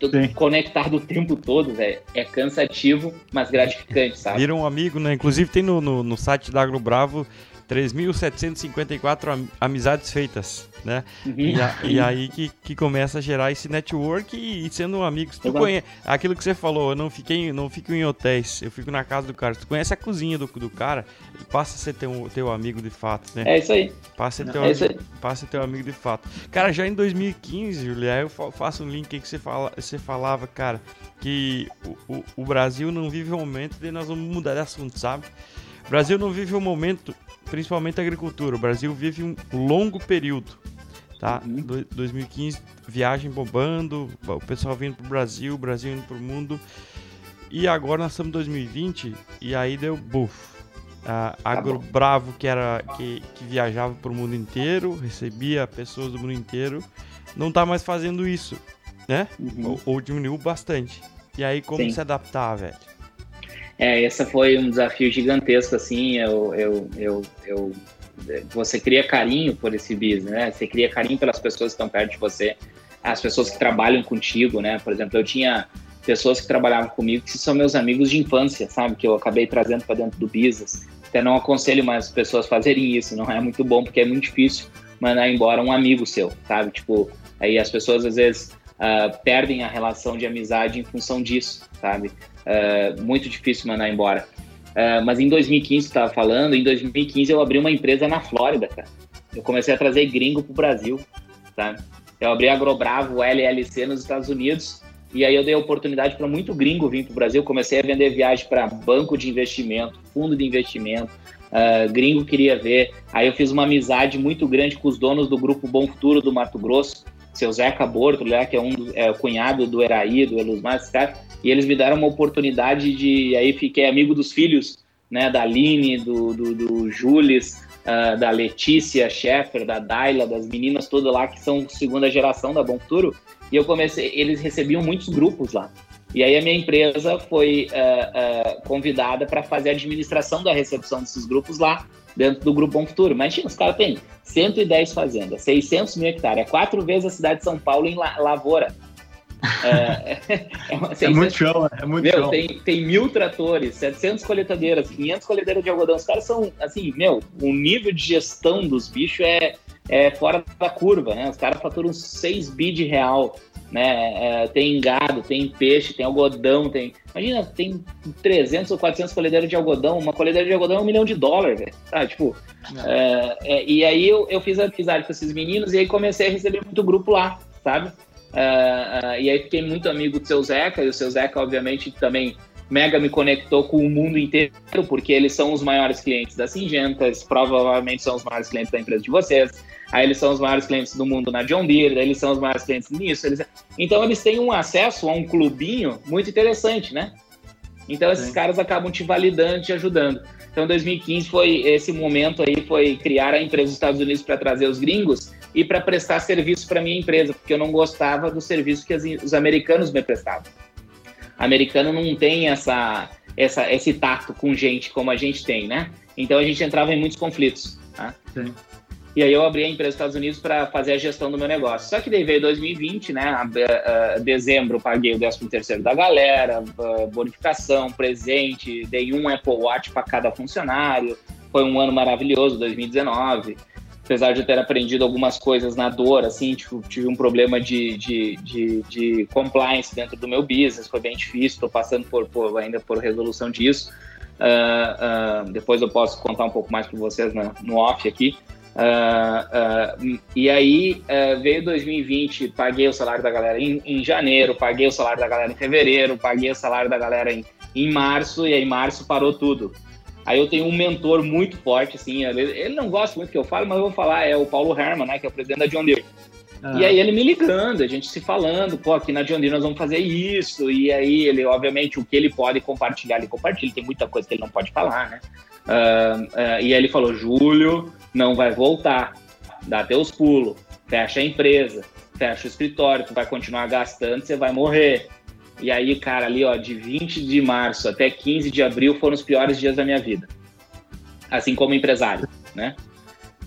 Sim. conectado o tempo todo, velho. É cansativo, mas gratificante, sabe? Vira um amigo, né? Inclusive tem no, no, no site da Agro Bravo 3.754 amizades feitas, né? Uhum. E, a, e, aí que, que começa a gerar esse network e, e sendo um amigo. Se tu conhece, aquilo que você falou, eu não, fiquei, não fico em hotéis, eu fico na casa do cara. Se tu conhece a cozinha do, do cara, passa a ser teu, teu amigo de fato, né? É isso aí. Passa a ser teu, é amigo, passa a teu amigo de fato. Cara, já em 2015, Julia, eu faço um link aí que você, fala, você falava, cara, que o, o, o Brasil não vive um momento de nós vamos mudar de assunto, sabe? O Brasil não vive um momento principalmente a agricultura. O Brasil vive um longo período. Tá? Uhum. 2015, viagem bombando, o pessoal vindo pro Brasil, o Brasil indo pro mundo. E agora nós estamos em 2020 e aí deu buff. A Agro tá Bravo, que, era, que, que viajava pro mundo inteiro, recebia pessoas do mundo inteiro, não tá mais fazendo isso, né? Uhum. Ou, ou, diminuiu bastante. E aí, como Sim. se adaptar, velho? É, esse foi um desafio gigantesco, assim, eu, eu, eu, eu você cria carinho por esse business, né? Você cria carinho pelas pessoas que estão perto de você, as pessoas que trabalham contigo, né? Por exemplo, eu tinha pessoas que trabalhavam comigo que são meus amigos de infância, sabe? Que eu acabei trazendo para dentro do business. Até não aconselho mais as pessoas fazerem isso, não é muito bom porque é muito difícil mandar embora um amigo seu, sabe? Tipo, aí as pessoas às vezes uh, perdem a relação de amizade em função disso, sabe? Uh, muito difícil mandar embora. Uh, mas em 2015, você estava falando, em 2015 eu abri uma empresa na Flórida, cara. Eu comecei a trazer gringo pro Brasil, tá? Eu abri a Agrobravo LLC nos Estados Unidos e aí eu dei oportunidade para muito gringo vir pro Brasil. Comecei a vender viagem para banco de investimento, fundo de investimento. Uh, gringo queria ver. Aí eu fiz uma amizade muito grande com os donos do grupo Bom Futuro do Mato Grosso, seu Zeca Borto, né, que é um é, cunhado do Eraí, do Elusmar, esse e eles me deram uma oportunidade de. Aí fiquei amigo dos filhos, né, da Aline, do, do, do Jules, uh, da Letícia Sheffer, da Daila, das meninas todas lá que são segunda geração da Bom Futuro. E eu comecei, eles recebiam muitos grupos lá. E aí a minha empresa foi uh, uh, convidada para fazer a administração da recepção desses grupos lá, dentro do Grupo Bom Futuro. Imagina, os caras têm 110 fazendas, 600 mil hectares, é quatro vezes a cidade de São Paulo em la lavoura. É, é, é, é muito show, é muito meu, show. Tem, tem mil tratores, 700 coletadeiras, 500 coletadeiras de algodão. Os caras são, assim, meu, o nível de gestão dos bichos é, é fora da curva, né? Os caras faturam 6 bi de real, né? É, tem gado, tem peixe, tem algodão, tem... Imagina, tem 300 ou 400 colhedeiras de algodão, uma colhedeira de algodão é um milhão de dólares, velho. Tá, tipo... É, é, e aí eu, eu fiz amizade com esses meninos e aí comecei a receber muito grupo lá, sabe? Uh, uh, e aí fiquei muito amigo do seu Zeca, e o seu Zeca, obviamente, também mega me conectou com o mundo inteiro, porque eles são os maiores clientes da Singentas, provavelmente são os maiores clientes da empresa de vocês, aí eles são os maiores clientes do mundo na John Deere, eles são os maiores clientes nisso. Eles... Então eles têm um acesso a um clubinho muito interessante, né? Então esses Sim. caras acabam te validando, te ajudando. Então 2015 foi esse momento aí, foi criar a empresa dos Estados Unidos para trazer os gringos, e para prestar serviço para minha empresa, porque eu não gostava do serviço que os americanos me prestavam. O americano não tem essa, essa, esse tato com gente como a gente tem, né? Então a gente entrava em muitos conflitos. Tá? Sim. E aí eu abri a empresa dos Estados Unidos para fazer a gestão do meu negócio. Só que daí veio 2020, né? Dezembro paguei o 13 terceiro da galera, bonificação, presente, dei um Apple Watch para cada funcionário. Foi um ano maravilhoso, 2019 apesar de eu ter aprendido algumas coisas na dor, assim, tipo, tive um problema de, de, de, de, compliance dentro do meu business, foi bem difícil, estou passando por, por, ainda por resolução disso. Uh, uh, depois eu posso contar um pouco mais para vocês no, off aqui. Uh, e aí veio 2020, paguei o salário da galera em, em, janeiro, paguei o salário da galera em fevereiro, paguei o salário da galera em, em março, e aí março parou tudo. Aí eu tenho um mentor muito forte, assim, ele não gosta muito que eu fale, mas eu vou falar, é o Paulo Herman, né, que é o presidente da John Deere. Ah. E aí ele me ligando, a gente se falando, pô, aqui na John Deere nós vamos fazer isso, e aí ele, obviamente, o que ele pode compartilhar, ele compartilha, tem muita coisa que ele não pode falar, né? Uh, uh, e aí ele falou, Júlio, não vai voltar, dá teus pulos, fecha a empresa, fecha o escritório, tu vai continuar gastando, você vai morrer. E aí, cara, ali, ó, de 20 de março até 15 de abril foram os piores dias da minha vida. Assim como empresário, né?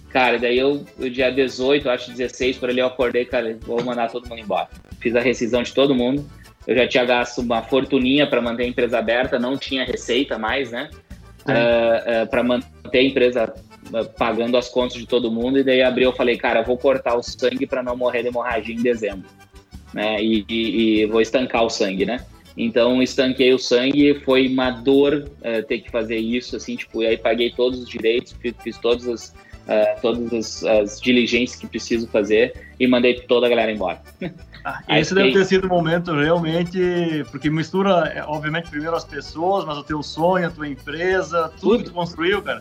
Cara, daí eu, o dia 18, acho 16, por ali eu acordei, cara, vou mandar todo mundo embora. Fiz a rescisão de todo mundo. Eu já tinha gasto uma fortuninha para manter a empresa aberta, não tinha receita mais, né? Uh, uh, para manter a empresa pagando as contas de todo mundo. E daí abril eu falei, cara, vou cortar o sangue para não morrer de hemorragia em dezembro né? E, e, e vou estancar o sangue, né? Então, estanquei o sangue, foi uma dor uh, ter que fazer isso, assim, tipo, e aí paguei todos os direitos, fiz, fiz todas, as, uh, todas as, as, diligências que preciso fazer e mandei toda a galera embora. Ah, esse deve ter sido o um momento realmente, porque mistura, é, obviamente, primeiro as pessoas, mas o teu sonho, a tua empresa, tudo, tudo. que tu construiu, cara.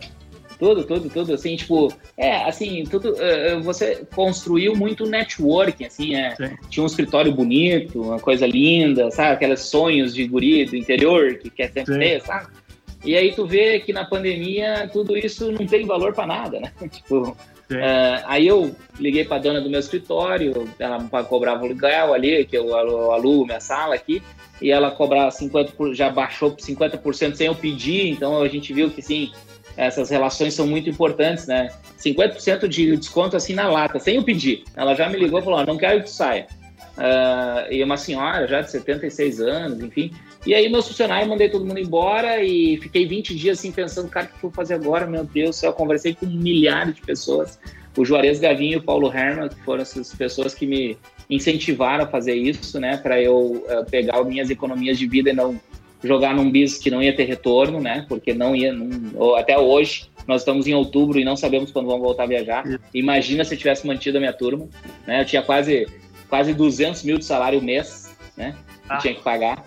Tudo, tudo, tudo, assim, tipo, é, assim, tudo, uh, você construiu muito networking, assim, é, tinha um escritório bonito, uma coisa linda, sabe, aqueles sonhos de guri do interior que quer sempre Sim. ter, sabe? E aí tu vê que na pandemia tudo isso não tem valor para nada, né? tipo, uh, aí eu liguei para dona do meu escritório, ela cobrava o aluguel ali, que eu alugo minha sala aqui, e ela cobrava 50%, já baixou 50% sem eu pedir, então a gente viu que sim, essas relações são muito importantes, né? 50% de desconto assim na lata, sem eu pedir. Ela já me ligou e falou: não quero que tu saia. Uh, e uma senhora já de 76 anos, enfim. E aí, meus funcionários, mandei todo mundo embora e fiquei 20 dias assim pensando: cara, o que eu vou fazer agora? Meu Deus eu conversei com milhares de pessoas. O Juarez Gavinho e o Paulo Herman, que foram essas pessoas que me incentivaram a fazer isso, né, para eu uh, pegar minhas economias de vida e não jogar num bis que não ia ter retorno, né? Porque não ia, não, até hoje nós estamos em outubro e não sabemos quando vamos voltar a viajar. Imagina se eu tivesse mantido a minha turma, né? Eu tinha quase quase 200 mil de salário mês, né? Ah. tinha que pagar.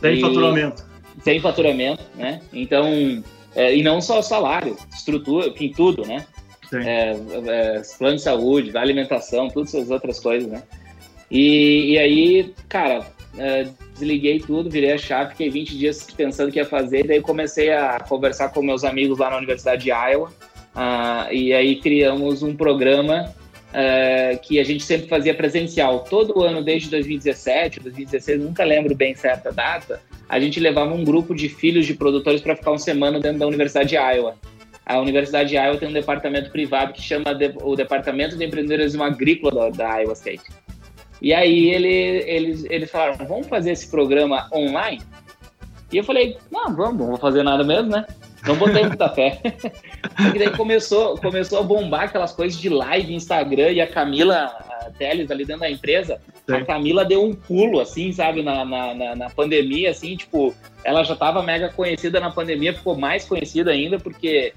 Sem e, faturamento. Sem faturamento, né? Então, é, e não só salário, estrutura, enfim, tudo, né? É, é, plano de saúde, alimentação, todas essas outras coisas, né? E, e aí, cara, é, desliguei tudo, virei a chave, fiquei 20 dias pensando o que ia fazer, daí comecei a conversar com meus amigos lá na Universidade de Iowa, uh, e aí criamos um programa uh, que a gente sempre fazia presencial. Todo ano, desde 2017, 2016, nunca lembro bem certa data, a gente levava um grupo de filhos de produtores para ficar uma semana dentro da Universidade de Iowa. A Universidade de Iowa tem um departamento privado que chama o Departamento de Empreendedorismo Agrícola da Iowa State. E aí ele, eles, eles falaram, vamos fazer esse programa online? E eu falei, não, vamos, não vou fazer nada mesmo, né? Não botei muita fé. e daí começou, começou a bombar aquelas coisas de live, Instagram, e a Camila a Teles ali dentro da empresa, Sim. a Camila deu um pulo, assim, sabe, na, na, na, pandemia, assim, tipo, ela já estava mega conhecida na pandemia, ficou mais conhecida ainda, porque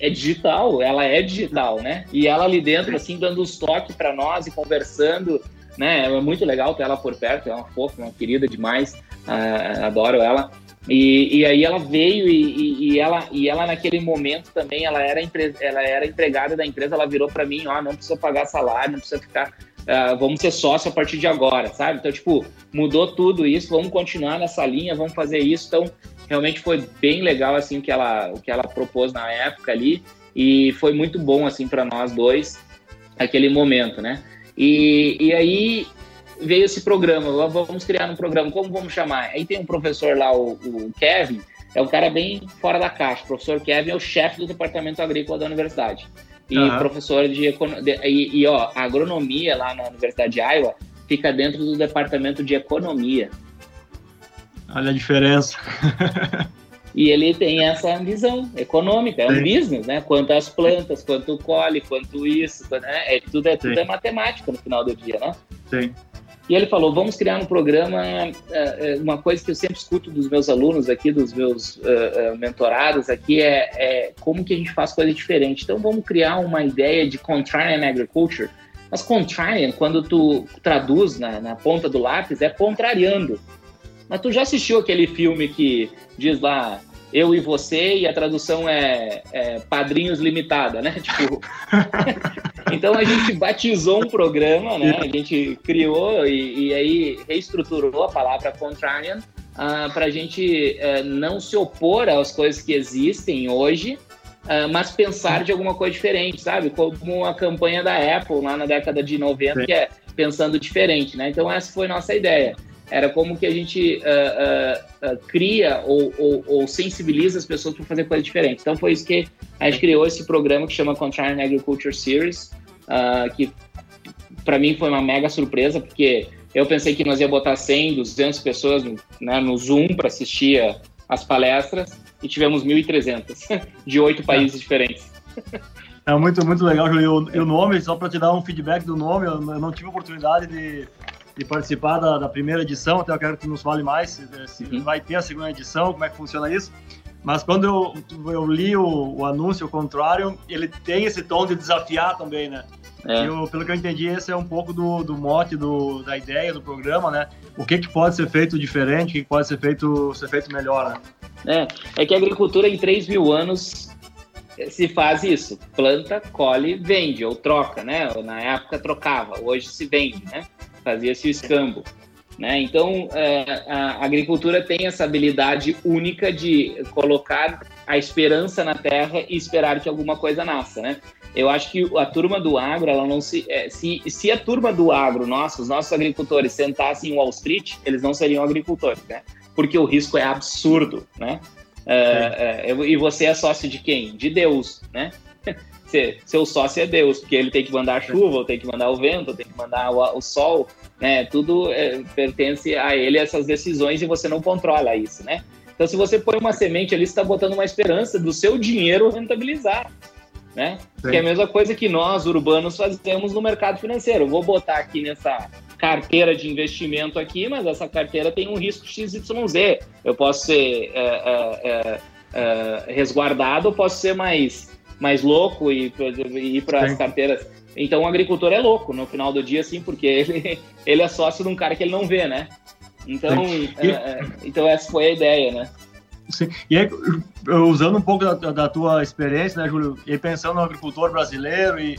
é digital, ela é digital, né? E ela ali dentro, assim, dando os toques para nós e conversando, né? É muito legal ter ela por perto, é uma fofa, uma querida demais, uh, adoro ela. E, e aí ela veio e, e, ela, e ela naquele momento também, ela era, empre, ela era empregada da empresa, ela virou para mim, ó, não precisa pagar salário, não precisa ficar, uh, vamos ser sócio a partir de agora, sabe? Então, tipo, mudou tudo isso, vamos continuar nessa linha, vamos fazer isso. Então, realmente foi bem legal, assim, o que ela, o que ela propôs na época ali e foi muito bom, assim, para nós dois, aquele momento, né? E, e aí veio esse programa, vamos criar um programa, como vamos chamar? Aí tem um professor lá, o, o Kevin, é um cara bem fora da caixa. O professor Kevin é o chefe do departamento agrícola da universidade. E uhum. professor de, de e, e, ó, a agronomia lá na Universidade de Iowa fica dentro do departamento de economia. Olha a diferença. e ele tem essa visão econômica, é um business, né? Quanto as plantas, quanto colhe, quanto isso, né? é, tudo, é, tudo é matemática no final do dia, né? Sim. E ele falou: vamos criar um programa. É, é, uma coisa que eu sempre escuto dos meus alunos aqui, dos meus uh, mentorados aqui, é, é, como que a gente faz coisa diferente. Então, vamos criar uma ideia de contrarian agriculture. Mas contrarian, quando tu traduz na, na ponta do lápis, é contrariando. Mas tu já assistiu aquele filme que diz lá eu e você, e a tradução é, é Padrinhos Limitada, né? Tipo. então a gente batizou um programa, né? A gente criou e, e aí reestruturou a palavra contrarian uh, ah, para a gente uh, não se opor às coisas que existem hoje, uh, mas pensar de alguma coisa diferente, sabe? Como a campanha da Apple lá na década de 90, Sim. que é pensando diferente, né? Então essa foi nossa ideia era como que a gente uh, uh, uh, cria ou, ou, ou, sensibiliza as pessoas para fazer coisas diferentes. Então foi isso que a gente criou esse programa que chama Contrarian Agriculture Series, que para mim foi uma mega surpresa, porque eu pensei que nós ia botar 100, 200 pessoas no, né, no Zoom para assistir as palestras e tivemos 1.300 de oito países diferentes. É muito, muito legal, Julio. E o nome, só para te dar um feedback do nome, eu não tive oportunidade de de participar da, da, primeira edição, até eu quero que nos fale mais se, se uhum. vai ter a segunda edição, como é que funciona isso. Mas quando eu, eu li o, o, anúncio, o contrário, ele tem esse tom de desafiar também, né? É. Eu, pelo que eu entendi, esse é um pouco do, do mote do, da ideia do programa, né? O que, que pode ser feito diferente, o que, que pode ser feito, ser feito melhor, né? É, é que a agricultura em 3 mil anos se faz isso, planta, colhe, vende ou troca, né? Na época trocava, hoje se vende, né? Fazia-se o escambo. Né? Então, é, a agricultura tem essa habilidade única de colocar a esperança na terra e esperar que alguma coisa nasça. Né? Eu acho que a turma do agro, ela não se, é, se, se a turma do agro, nossos, nossos agricultores, sentassem em Wall Street, eles não seriam agricultores, né? porque o risco é absurdo. Né? É, é, e você é sócio de quem? De Deus, né? seu sócio é Deus, porque ele tem que mandar a chuva, ou tem que mandar o vento, ou tem que mandar o, o sol, né? Tudo é, pertence a ele essas decisões e você não controla isso, né? Então, se você põe uma semente ali, você está botando uma esperança do seu dinheiro rentabilizar, né? Sim. Que é a mesma coisa que nós, urbanos, fazemos no mercado financeiro. Eu vou botar aqui nessa carteira de investimento aqui, mas essa carteira tem um risco XYZ. Eu posso ser é, é, é, é resguardado, posso ser mais mais louco e, e ir para as carteiras. Então o agricultor é louco no final do dia, assim, porque ele, ele é sócio de um cara que ele não vê, né? Então, é, é, então essa foi a ideia, né? Sim. E aí, usando um pouco da, da, tua experiência, né, Júlio, e pensando no agricultor brasileiro, e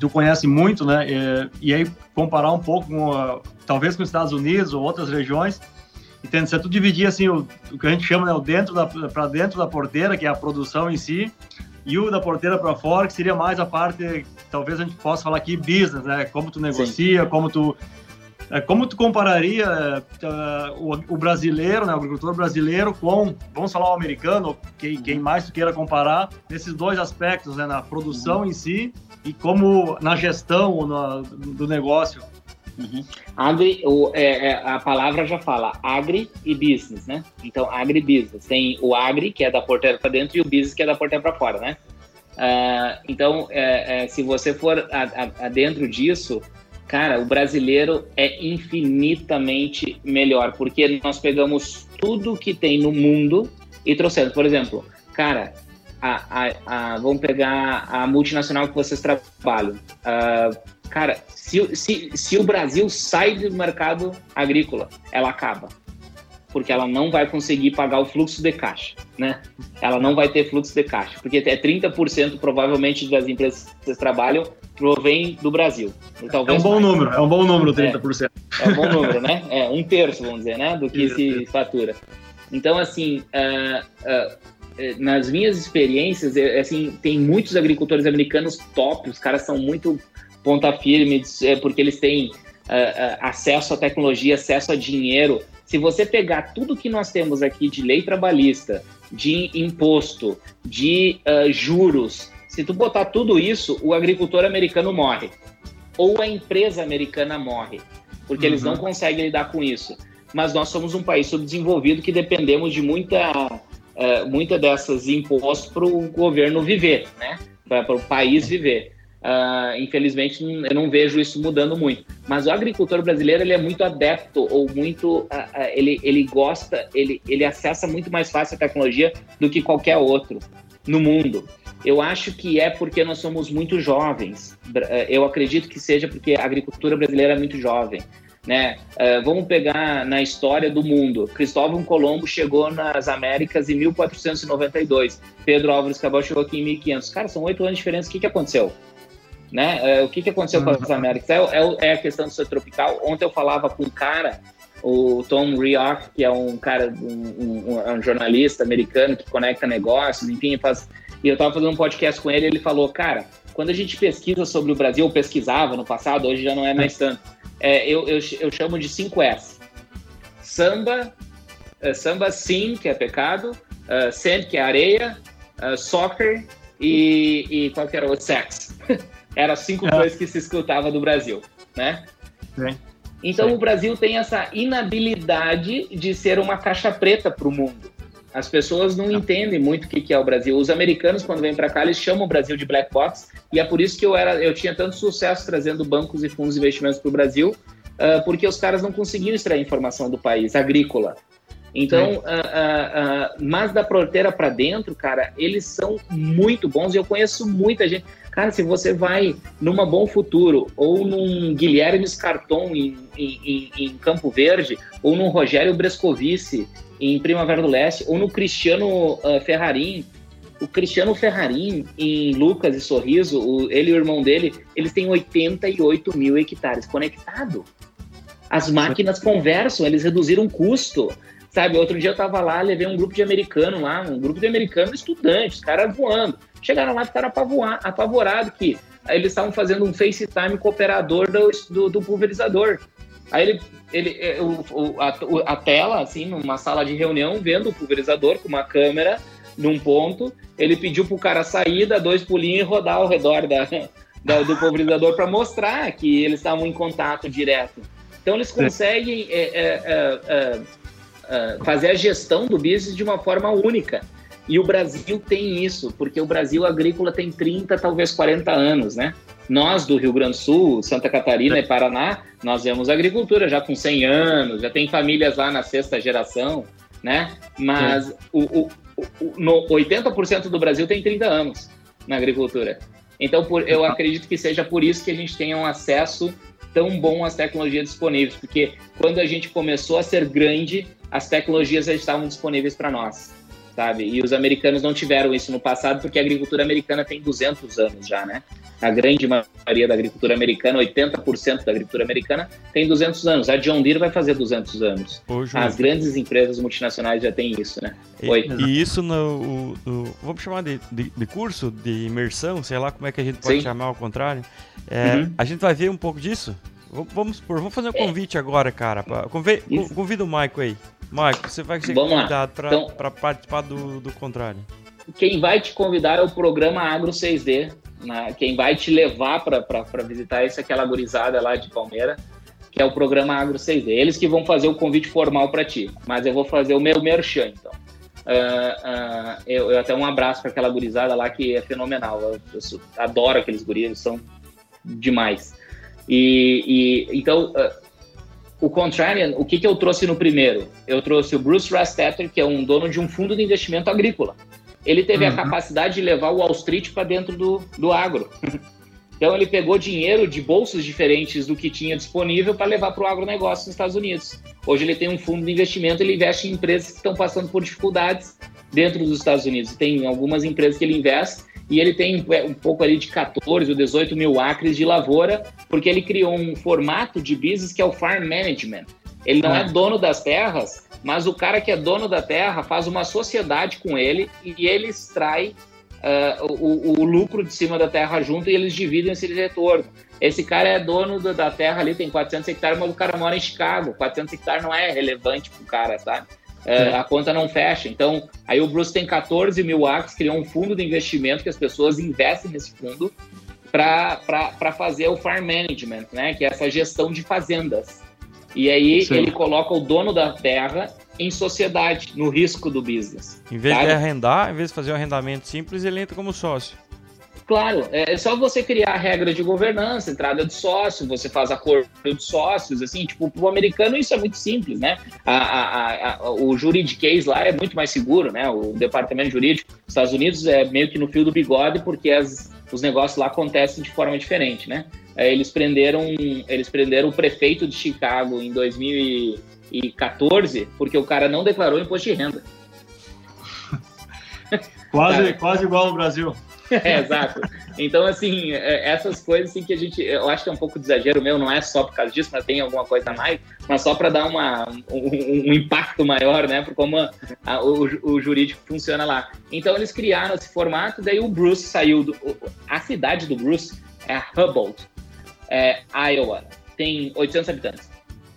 tu conhece muito, né, e, e aí comparar um pouco com, a, talvez com os Estados Unidos ou outras regiões, e tentar tu dividir, assim, o, o, que a gente chama, né, o dentro da, para dentro da porteira, que é a produção em si, e o da porteira para fora, que seria mais a parte, talvez a gente possa falar aqui, business, né? Como tu negocia, Sim. como tu é, como tu compararia uh, o, o, brasileiro, né, o agricultor brasileiro com, vamos falar o americano, quem, quem mais tu queira comparar, nesses dois aspectos, né, na produção uhum. em si e como na gestão na, do negócio? Uhum. Agri, o, é, é, a palavra já fala agri e business, né? Então, agribusiness. Tem o agri, que é da porteira para dentro, e o business, que é da porteira para fora, né? Uh, então, é, é, se você for dentro disso, cara, o brasileiro é infinitamente melhor, porque nós pegamos tudo que tem no mundo e trouxemos. Por exemplo, cara, a, a, a, vamos pegar a multinacional que vocês trabalham. Uh, cara, se, se, se o Brasil sai do mercado agrícola, ela acaba. Porque ela não vai conseguir pagar o fluxo de caixa, né? Ela não vai ter fluxo de caixa, porque é 30% provavelmente das empresas que vocês trabalham provém do Brasil. Talvez é um bom mais. número, é um bom número, 30%. É, é um bom número, né? É um terço, vamos dizer, né? Do que se fatura. Então, assim, uh, uh, nas minhas experiências, assim, tem muitos agricultores americanos top, os caras são muito ponta firme, é, porque eles têm uh, uh, acesso à tecnologia, acesso a dinheiro. Se você pegar tudo que nós temos aqui de lei trabalhista, de imposto, de uh, juros, se tu botar tudo isso, o agricultor americano morre. Ou a empresa americana morre, porque uhum. eles não conseguem lidar com isso. Mas nós somos um país subdesenvolvido que dependemos de muita, muita dessas impostos para o governo viver, né? para o país viver. Uh, infelizmente, eu não vejo isso mudando muito. Mas o agricultor brasileiro ele é muito adepto ou muito, uh, uh, ele, ele gosta, ele, ele acessa muito mais fácil a tecnologia do que qualquer outro no mundo. Eu acho que é porque nós somos muito jovens. Eu acredito que seja porque a agricultura brasileira é muito jovem. Né? vamos pegar na história do mundo. Cristóvão Colombo chegou nas Américas em 1492. Pedro Álvares Cabral chegou aqui em 1500. Cara, são oito anos de diferença. O que, que aconteceu? Né? É, o que, que aconteceu com as Américas? É, é, é, a questão do ser tropical. Ontem eu falava com um cara, o Tom Rioch, que é um cara, um, um, um jornalista americano que conecta negócios, enfim, faz. E eu estava fazendo um podcast com ele, ele falou, cara, quando a gente pesquisa sobre o Brasil, ou pesquisava no passado, hoje já não é mais tanto. É, eu, eu, eu chamo de 5S. Samba, uh, samba sim, que é pecado, uh, sand, que é areia, uh, soccer e, e qual que era o sex. Era cinco é. coisas que se escutava do Brasil, né? Sim. Então Sim. o Brasil tem essa inabilidade de ser uma caixa preta para o mundo. As pessoas não, não. entendem muito o que é o Brasil. Os americanos, quando vêm para cá, eles chamam o Brasil de black box. E é por isso que eu, era, eu tinha tanto sucesso trazendo bancos e fundos de investimentos para o Brasil, uh, porque os caras não conseguiam extrair informação do país agrícola. Então, uh, uh, uh, mas da porteira para dentro, cara, eles são muito bons. E eu conheço muita gente. Cara, se você vai numa Bom Futuro, ou num Guilherme Scarton em, em, em Campo Verde, ou num Rogério Brescovici em Primavera do Leste, ou no Cristiano uh, Ferrarim, o Cristiano Ferrarim em Lucas e Sorriso, o, ele e o irmão dele, eles têm 88 mil hectares conectado. As máquinas conversam, eles reduziram o custo. Sabe, outro dia eu tava lá, levei um grupo de americano lá, um grupo de americano estudantes, caras voando. Chegaram lá e ficaram apavorados que eles estavam fazendo um FaceTime com o operador do, do, do pulverizador. Aí ele, ele é, o, a, a, tela, assim, numa sala de reunião, vendo o pulverizador com uma câmera num ponto, ele pediu pro cara sair, dar dois pulinhos e rodar ao redor da, da do pulverizador para mostrar que eles estavam em contato direto. Então eles conseguem é, é, é, é, é fazer a gestão do business de uma forma única. E o Brasil tem isso, porque o Brasil agrícola tem 30, talvez 40 anos, né? Nós do Rio Grande do Sul, Santa Catarina e Paraná, nós vemos agricultura já com 100 anos, já tem famílias lá na sexta geração, né? Mas o, o, o, no 80% do Brasil tem 30 anos na agricultura. Então, por, eu acredito que seja por isso que a gente tenha um acesso tão bom às tecnologias disponíveis, porque quando a gente começou a ser grande, as tecnologias já estavam disponíveis para nós sabe? E os americanos não tiveram isso no passado porque a agricultura americana tem 200 anos já, né? a grande maioria da agricultura americana, 80% da agricultura americana, tem 200 anos. A John Deere vai fazer 200 anos. As grandes empresas multinacionais já têm isso, né? E, Oi. e isso no, no, Vamos chamar de, de, de, curso, de imersão, sei lá como é que a gente pode Sim. chamar ao contrário. É, uhum. A gente vai ver um pouco disso? Vamos, vamos fazer um é. convite é. agora, cara. Pra, convida o Maico aí. Maico, você vai ser convidado para então, participar do, do contrário. Quem vai te convidar é o programa Agro 6D. Né? Quem vai te levar para visitar esse aquela gurizada lá de Palmeira, que é o programa Agro 6D. Eles que vão fazer o convite formal para ti, mas eu vou fazer o meu merchan, então. Uh, uh, eu, eu, até um abraço para aquela gurizada lá que é fenomenal. Eu, eu adoro aqueles guris, eles são demais. E, e então, uh, o Contrarian, o que, que eu trouxe no primeiro? Eu trouxe o Bruce Rastetter, que é um dono de um fundo de investimento agrícola. Ele teve uhum. a capacidade de levar o Wall Street para dentro do, do agro. então, ele pegou dinheiro de bolsas diferentes do que tinha disponível para levar para o agronegócio nos Estados Unidos. Hoje, ele tem um fundo de investimento, ele investe em empresas que estão passando por dificuldades dentro dos Estados Unidos. Tem algumas empresas que ele investe e ele tem é, um pouco ali de 14 ou 18 mil acres de lavoura, porque ele criou um formato de business que é o farm management. Ele não é ah. dono das terras, mas o cara que é dono da terra faz uma sociedade com ele e ele extrai uh, o, o, lucro de cima da terra junto e eles dividem esse retorno. Esse cara é dono da terra ali, tem 400 hectares, mas o cara mora em Chicago. 400 hectares não é relevante para o cara, sabe? É, a conta não fecha. Então, aí o Bruce tem 14 mil acres, criou um fundo de investimento que as pessoas investem nesse fundo para fazer o farm management, né? Que é essa gestão de fazendas. E aí Sim. ele coloca o dono da terra em sociedade, no risco do business. Em vez sabe? de arrendar, em vez de fazer um arrendamento simples, ele entra como sócio. Claro, é, é só você criar regra de governança, entrada de sócio, você faz acordo de sócios, assim, tipo, o americano isso é muito simples, né? A, a, a, o juridiquês lá é muito mais seguro, né? O departamento jurídico dos Estados Unidos é meio que no fio do bigode, porque as, os negócios lá acontecem de forma diferente, né? É, eles prenderam, eles prenderam o prefeito de Chicago em 2014 porque o cara não declarou imposto de renda. Quase, quase igual no Brasil. É, exato. Então, assim, é, essas coisas assim, que a gente. Eu acho que é um pouco de exagero meu, não é só por causa disso, mas tem alguma coisa a mais, mas só para dar uma, um, um, impacto maior, né, por como a, a, o, o, jurídico funciona lá. Então, eles criaram esse formato, daí o Bruce saiu. Do, a cidade do Bruce é Humboldt, é, Iowa. Tem 800 habitantes.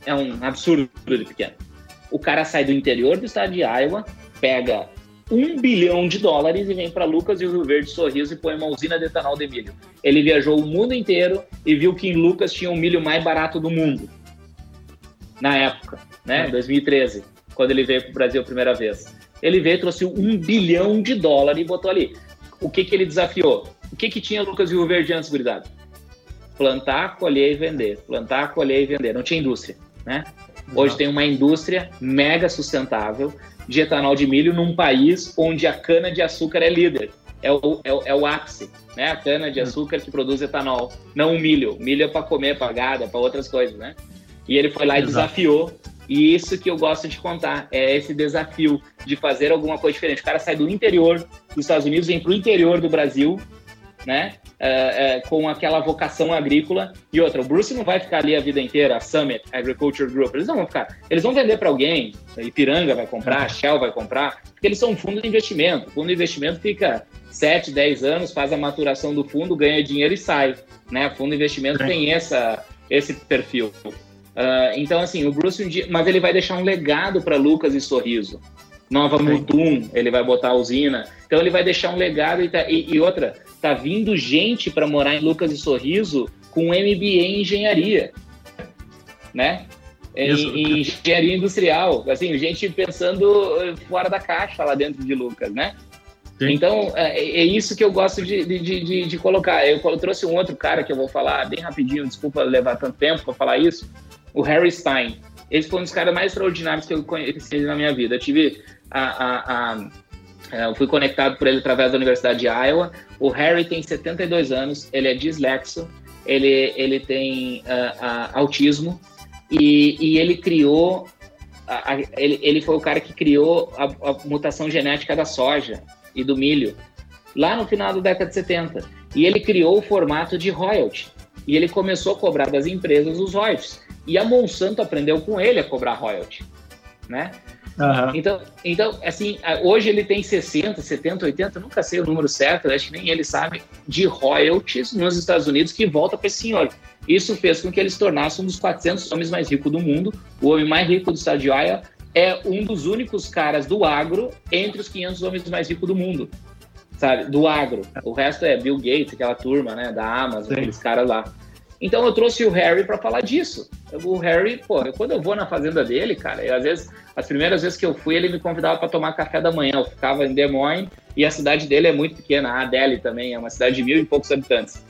É um absurdo pequeno. O cara sai do interior do estado de Iowa, pega um bilhão de dólares e vem para Lucas e o Rio Verde Sorriso e põe uma usina de etanol de milho. Ele viajou o mundo inteiro e viu que em Lucas tinha o milho mais barato do mundo. Na época, né? 2013, quando ele veio para o Brasil a primeira vez. Ele veio, trouxe um bilhão de dólares e botou ali. O que, que ele desafiou? O que, que tinha Lucas e Rio Verde antes, gurizada? Plantar, colher e vender. Plantar, colher e vender. Não tinha indústria, né? Hoje tem uma indústria mega sustentável de etanol de milho num país onde a cana-de-açúcar é líder. É o, é, o, é o ápice, né? A cana-de-açúcar que produz etanol, não o milho. O milho é para comer, para gado, para outras coisas, né? E ele foi lá e Exato. desafiou. E isso que eu gosto de contar, é esse desafio de fazer alguma coisa diferente. O cara sai do interior dos Estados Unidos, vem para o interior do Brasil, né? É, é, com aquela vocação agrícola. E outra, o Bruce não vai ficar ali a vida inteira, a Summit Agriculture Group, eles não vão ficar. Eles vão vender para alguém, Ipiranga vai comprar, a Shell vai comprar, porque eles são um fundo de investimento. O fundo de investimento fica 7, 10 anos, faz a maturação do fundo, ganha dinheiro e sai. Né? O fundo de investimento é. tem essa, esse perfil. Uh, então, assim, o Bruce um dia. Mas ele vai deixar um legado para Lucas e Sorriso. Nova Mutum, ele vai botar a usina. Então ele vai deixar um legado e, tá, e, e outra, tá vindo gente para morar em Lucas e Sorriso com MBA em engenharia, né? Em, em, engenharia industrial, assim, gente pensando eh, fora da caixa lá dentro de Lucas, né? Sim. Então, é, é, isso que eu gosto de, de, de, de, colocar. Eu trouxe um outro cara que eu vou falar bem rapidinho, desculpa levar tanto tempo para falar isso, o Harry Stein. Esse foi um dos caras mais extraordinários que eu conheci na minha vida. Eu tive a, a, a é, eu fui conectado por ele através da Universidade de Iowa. O Harry tem 72 anos, ele é dislexo, ele, ele tem uh, uh, autismo e, e, ele criou, ele, ele foi o cara que criou a, a, mutação genética da soja e do milho, lá no final da década de 70. E ele criou o formato de royalty. E ele começou a cobrar das empresas os royalties. E a Monsanto aprendeu com ele a cobrar royalty, né? Uhum. Então, então, assim, hoje ele tem 60, 70, 80, nunca sei o número certo, acho que nem ele sabe, de royalties nos Estados Unidos que volta para esse senhor. Isso fez com que ele se tornasse um dos 400 homens mais ricos do mundo. O homem mais rico do estado de Iowa é um dos únicos caras do agro entre os 500 homens mais ricos do mundo, sabe? Do agro. O resto é Bill Gates, aquela turma, né, da Amazon, Sim. aqueles caras lá. Então eu trouxe o Harry para falar disso. O Harry, pô, quando eu vou na fazenda dele, cara, eu, às vezes, as primeiras vezes que eu fui, ele me convidava para tomar café da manhã. Eu ficava em Des Moines e a cidade dele é muito pequena, a Adele também, é uma cidade de mil e poucos habitantes.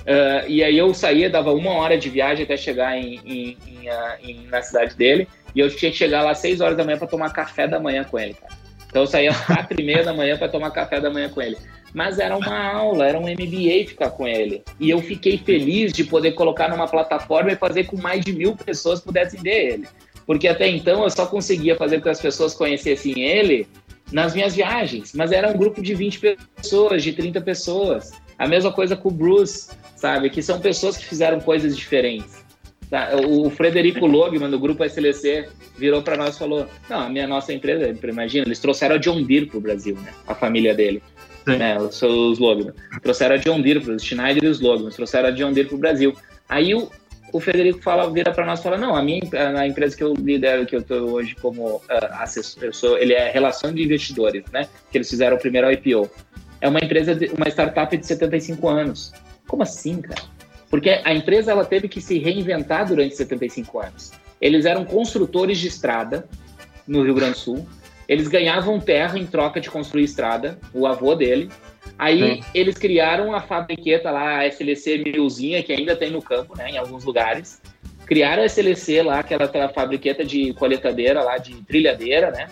Uh, e aí eu saía, dava uma hora de viagem até chegar em, em, em, uh, em, na cidade dele, e eu tinha que chegar lá às seis horas da manhã para tomar café da manhã com ele, cara. Então eu saía às quatro e meia da manhã para tomar café da manhã com ele mas era uma aula, era um MBA ficar com ele. E eu fiquei feliz de poder colocar numa plataforma e fazer com mais de mil pessoas pudessem ver ele. Porque até então eu só conseguia fazer com que as pessoas conhecessem ele nas minhas viagens, mas era um grupo de 20 pessoas, de 30 pessoas. A mesma coisa com o Bruce, sabe? Que são pessoas que fizeram coisas diferentes. Tá? O Frederico Logman, do grupo SLC, virou para nós e falou: Não, a minha nossa empresa, imagina, eles trouxeram a John Deere para o Brasil, né? A família dele né, os seus Logan. Trouxeram a John Deere para Schneider e os Logan, trouxeram a John Deere para o Brasil. Aí o, o Frederico fala, vira para nós e fala, não, a minha a empresa que eu lidero, que eu estou hoje como uh, assessor, eu sou, ele é relação de investidores, né? Que eles fizeram o primeiro IPO. É uma empresa, de, uma startup de 75 anos. Como assim, cara? Porque a empresa ela teve que se reinventar durante 75 anos. Eles eram construtores de estrada no Rio Grande do Sul eles ganhavam terra em troca de construir estrada, o avô dele. Aí Sim. eles criaram a fabriqueta lá, a SLC Milzinha, que ainda tem no campo, né, em alguns lugares. Criaram a SLC lá, aquela, aquela fabriqueta de coletadeira lá, de trilhadeira, né?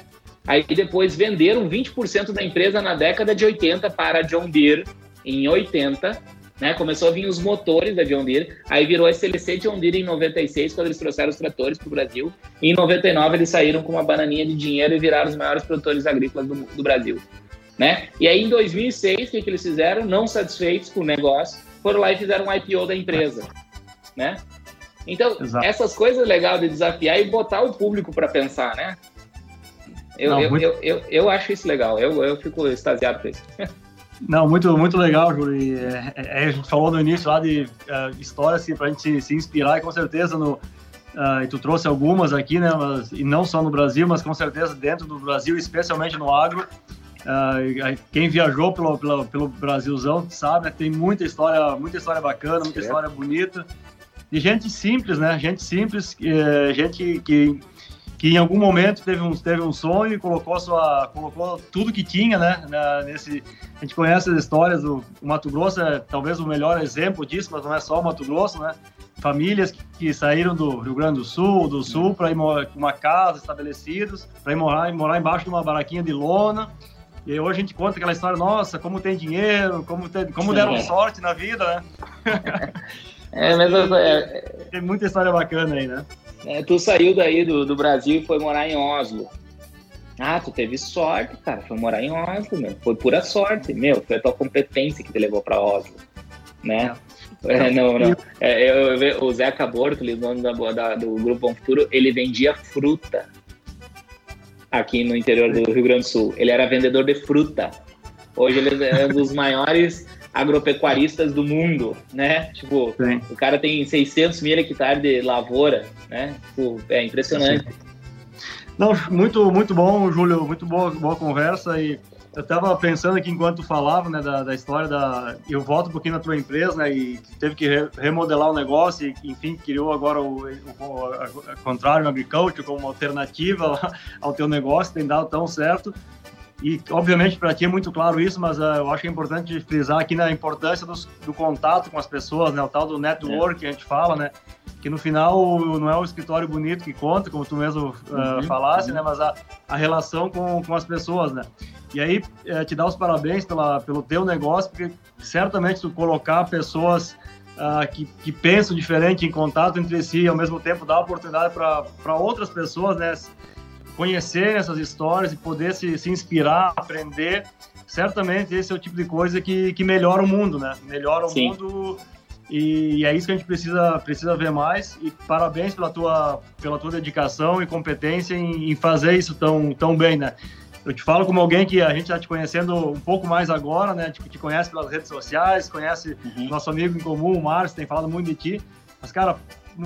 Aí depois venderam 20% da empresa na década de 80 para a John Deere em 80 né? Começou a vir os motores da John Deere, aí virou a SLC John Deere em 96, quando eles trouxeram os tratores para o Brasil. E em 99 eles saíram com uma bananinha de dinheiro e viraram os maiores produtores agrícolas do, do Brasil. Né? E aí em 2006, o que, que eles fizeram? Não satisfeitos com o negócio, foram lá e fizeram um IPO da empresa. Né? Então, Exato. essas coisas legais de desafiar e botar o público para pensar, né? Eu, Não, eu, muito... eu, eu, eu, acho isso legal, eu, eu fico extasiado com isso. Não, muito, muito legal, Júlio. É, é, a gente falou no início lá de uh, histórias assim, para a gente se, se, inspirar e com certeza no, uh, e tu trouxe algumas aqui, né? Mas, e não só no Brasil, mas com certeza dentro do Brasil, especialmente no agro. Uh, quem viajou pelo, pelo, pelo Brasilzão sabe, né, tem muita história, muita história bacana, muita história bonita. De gente simples, né? Gente simples, eh, gente que que em algum momento teve um, teve um sonho e colocou sua colocou tudo que tinha né na, nesse a gente conhece as histórias do Mato Grosso é talvez o melhor exemplo disso mas não é só o Mato Grosso né. Famílias que, que saíram do Rio Grande do Sul do Sul para ir com uma casa estabelecidos para ir morar morar embaixo de uma baraquinha de lona. E hoje a gente conta aquela história nossa como tem dinheiro como tem, como deram é. sorte na vida né? É, mas é, tem muita história bacana aí né é, tu saiu daí do, do Brasil e foi morar em Oslo. Ah, tu teve sorte, cara. Foi morar em Oslo, meu. Foi pura sorte, meu. Foi a tua competência que te levou para Oslo, né? É, não, não. É, eu, eu, o Zeca Bortoli, dono da, da, do Grupo Bom Futuro, ele vendia fruta aqui no interior do Rio Grande do Sul. Ele era vendedor de fruta. Hoje ele é um dos maiores agropecuaristas do mundo, né? Tipo, Sim. o cara tem 600 mil hectares de lavoura, né? Tipo, é impressionante. Não, muito, muito bom, Júlio, muito boa, boa conversa e eu estava pensando aqui enquanto falava, né, da, da, história da... Eu volto um pouquinho na tua empresa, né, e teve que re, remodelar o negócio e, enfim, criou agora o, o, o, o contrário, o agriculture como alternativa ao teu negócio, tem dado tão certo. E, obviamente, para ti é muito claro isso, mas uh, eu acho que é importante frisar aqui na importância do, do, contato com as pessoas, né? O tal do network é. que a gente fala, né? Que no final não é o escritório bonito que conta, como tu mesmo uh, uhum, falasse, uhum. né? Mas a, a relação com, com as pessoas, né? E aí, uh, te dar os parabéns pela, pelo teu negócio, porque certamente tu colocar pessoas Uh, que, que, pensam diferente em contato entre si e ao mesmo tempo dar oportunidade para outras pessoas né, conhecer essas histórias e poder se, se inspirar, aprender, certamente esse é o tipo de coisa que, que melhora o mundo, né? Melhora o Sim. mundo e é isso que a gente precisa, precisa ver mais. E parabéns pela tua, pela tua dedicação e competência em, em fazer isso tão, tão bem, né? Eu te falo como alguém que a gente está te conhecendo um pouco mais agora, né? Te, te conhece pelas redes sociais, conhece uhum. nosso amigo em comum, o Márcio, tem falado muito de ti. Mas, cara,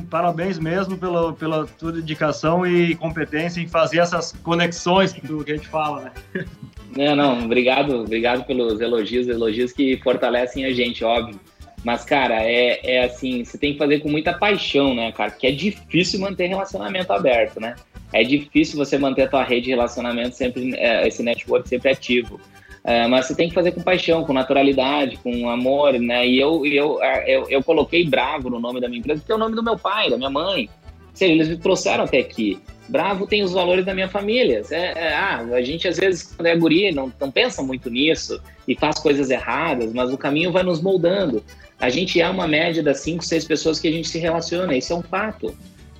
parabéns mesmo pela, pela tua dedicação e competência em fazer essas conexões que, tu, que a gente fala, né? Não, não, obrigado, obrigado pelos elogios, elogios que fortalecem a gente, óbvio. Mas, cara, é, é assim, você tem que fazer com muita paixão, né, cara? Porque é difícil manter relacionamento aberto, né? É difícil você manter a tua rede de relacionamento sempre, é, esse network sempre ativo. É, mas você tem que fazer com paixão, com naturalidade, com amor, né? E eu, eu, eu, eu coloquei Bravo no nome da minha empresa, porque é o nome do meu pai, da minha mãe. Eles me trouxeram até aqui. Bravo tem os valores da minha família. É, é, ah, a gente, às vezes, quando é guri, não, não pensa muito nisso e faz coisas erradas, mas o caminho vai nos moldando. A gente é uma média das cinco, seis pessoas que a gente se relaciona, isso é um fato,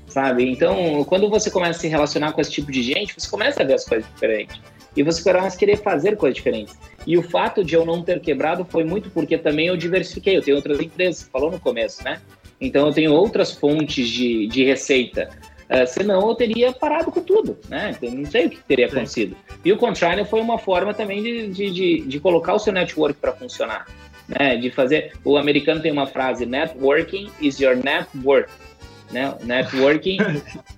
sabe? Então, quando você começa a se relacionar com esse tipo de gente, você começa a ver as coisas diferentes. E você começa a querer fazer coisas diferentes. E o fato de eu não ter quebrado foi muito porque também eu diversifiquei. Eu tenho outras empresas, falou no começo, né? Então, eu tenho outras fontes de, de receita. Uh, senão eu teria parado com tudo, né? Eu não sei o que teria Sim. acontecido. E o Contrainer foi uma forma também de, de, de, de colocar o seu network para funcionar né? De fazer. O americano tem uma frase: networking is your net worth. Né? Networking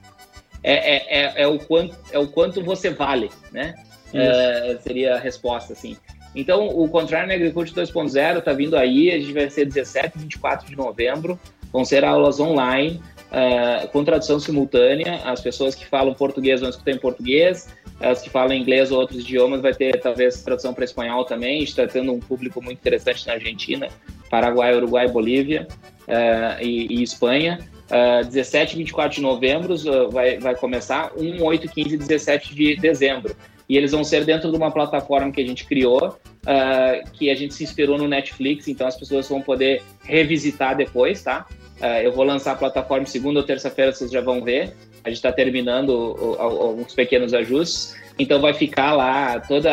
é, é, é, é, o quanto, é o quanto você vale, né? É, seria a resposta, assim. Então, o Contrário na Agriculture 2.0 está vindo aí, a gente vai ser 17 e 24 de novembro, vão ser aulas online, uh, com tradução simultânea, as pessoas que falam português vão escutar em português, as que falam inglês ou outros idiomas vai ter talvez tradução para espanhol também. Está tendo um público muito interessante na Argentina, Paraguai, Uruguai, Bolívia uh, e, e, Espanha. Uh, 17 e 24 de novembro uh, vai, vai começar, 1, 8, 15 e 17 de dezembro. E eles vão ser dentro de uma plataforma que a gente criou, uh, que a gente se inspirou no Netflix, então as pessoas vão poder revisitar depois, tá? Uh, eu vou lançar a plataforma segunda ou terça-feira, vocês já vão ver. A gente está terminando alguns pequenos ajustes. Então vai ficar lá todo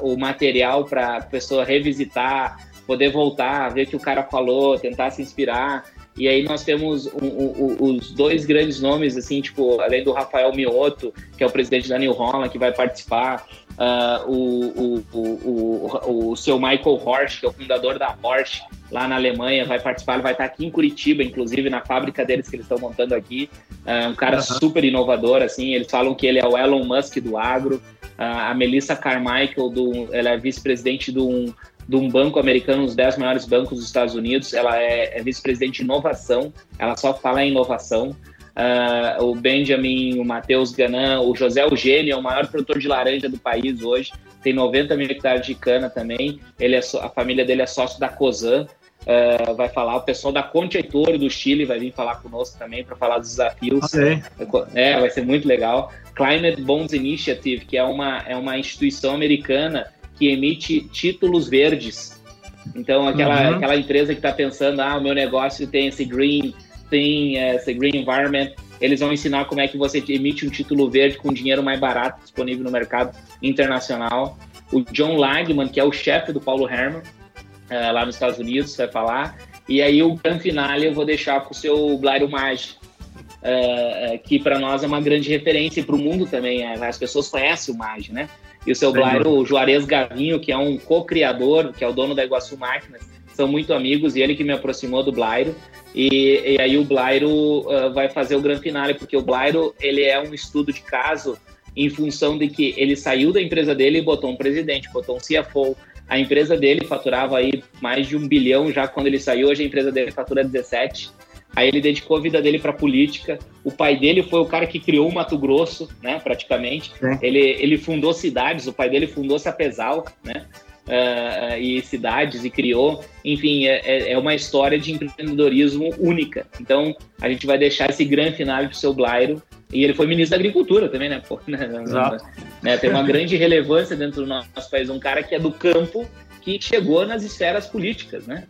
o material para a pessoa revisitar, poder voltar, ver o que o cara falou, tentar se inspirar. E aí nós temos um, um, os dois grandes nomes, assim, tipo, além do Rafael Mioto, que é o presidente da New Holland, que vai participar, uh, o, o, o, o, seu Michael Horsch, que é o fundador da Horsch, lá na Alemanha, vai participar, ele vai estar aqui em Curitiba, inclusive na fábrica deles que eles estão montando aqui. Uh, um cara uhum. super inovador, assim, eles falam que ele é o Elon Musk do agro. Uh, a Melissa Carmichael, do, ela é vice-presidente de um, de um banco americano, um dos 10 maiores bancos dos Estados Unidos. Ela é, é vice-presidente de inovação, ela só fala em inovação. Uh, o Benjamin, o Matheus Ganan, o José Eugênio é o maior produtor de laranja do país hoje, tem 90 mil hectares de cana também. Ele é a família dele é sócio da Cosan. Uh, vai falar, o pessoal da Conte Heitor do Chile vai vir falar conosco também para falar dos desafios. Okay. É, vai ser muito legal. Climate Bonds Initiative, que é uma, é uma instituição americana que emite títulos verdes. Então, aquela, uhum. aquela empresa que está pensando, ah, o meu negócio tem esse green, tem esse green environment, eles vão ensinar como é que você emite um título verde com dinheiro mais barato disponível no mercado internacional. O John Lagman, que é o chefe do Paulo Herman, uh, lá nos Estados Unidos, vai falar. E aí o grande finale eu vou deixar para o seu Blário Maggi, uh, que para nós é uma grande referência e para o mundo também. as pessoas conhecem o Maggi, né? E o seu Blário, o Juarez Gavinho, que é um co-criador, que é o dono da Iguaçu Máquinas, são muito amigos e ele que me aproximou do Blairo. E, e aí o Blairo uh, vai fazer o grande finale, porque o Blairo ele é um estudo de caso em função de que ele saiu da empresa dele e botou um presidente, botou um CFO. A empresa dele faturava aí mais de um bilhão já quando ele saiu, hoje a empresa dele fatura 17. Aí ele dedicou a vida dele para política. O pai dele foi o cara que criou o Mato Grosso, né, praticamente. Ele, ele fundou cidades, o pai dele fundou Sapezal, né? Uh, e cidades e criou. Enfim, é, é, é uma história de empreendedorismo única. Então, a gente vai deixar esse grande final para o seu Blairo. E ele foi ministro da Agricultura também, né? Pô, né? né? Tem uma grande relevância dentro do nosso país. Um cara que é do campo, que chegou nas esferas políticas, né?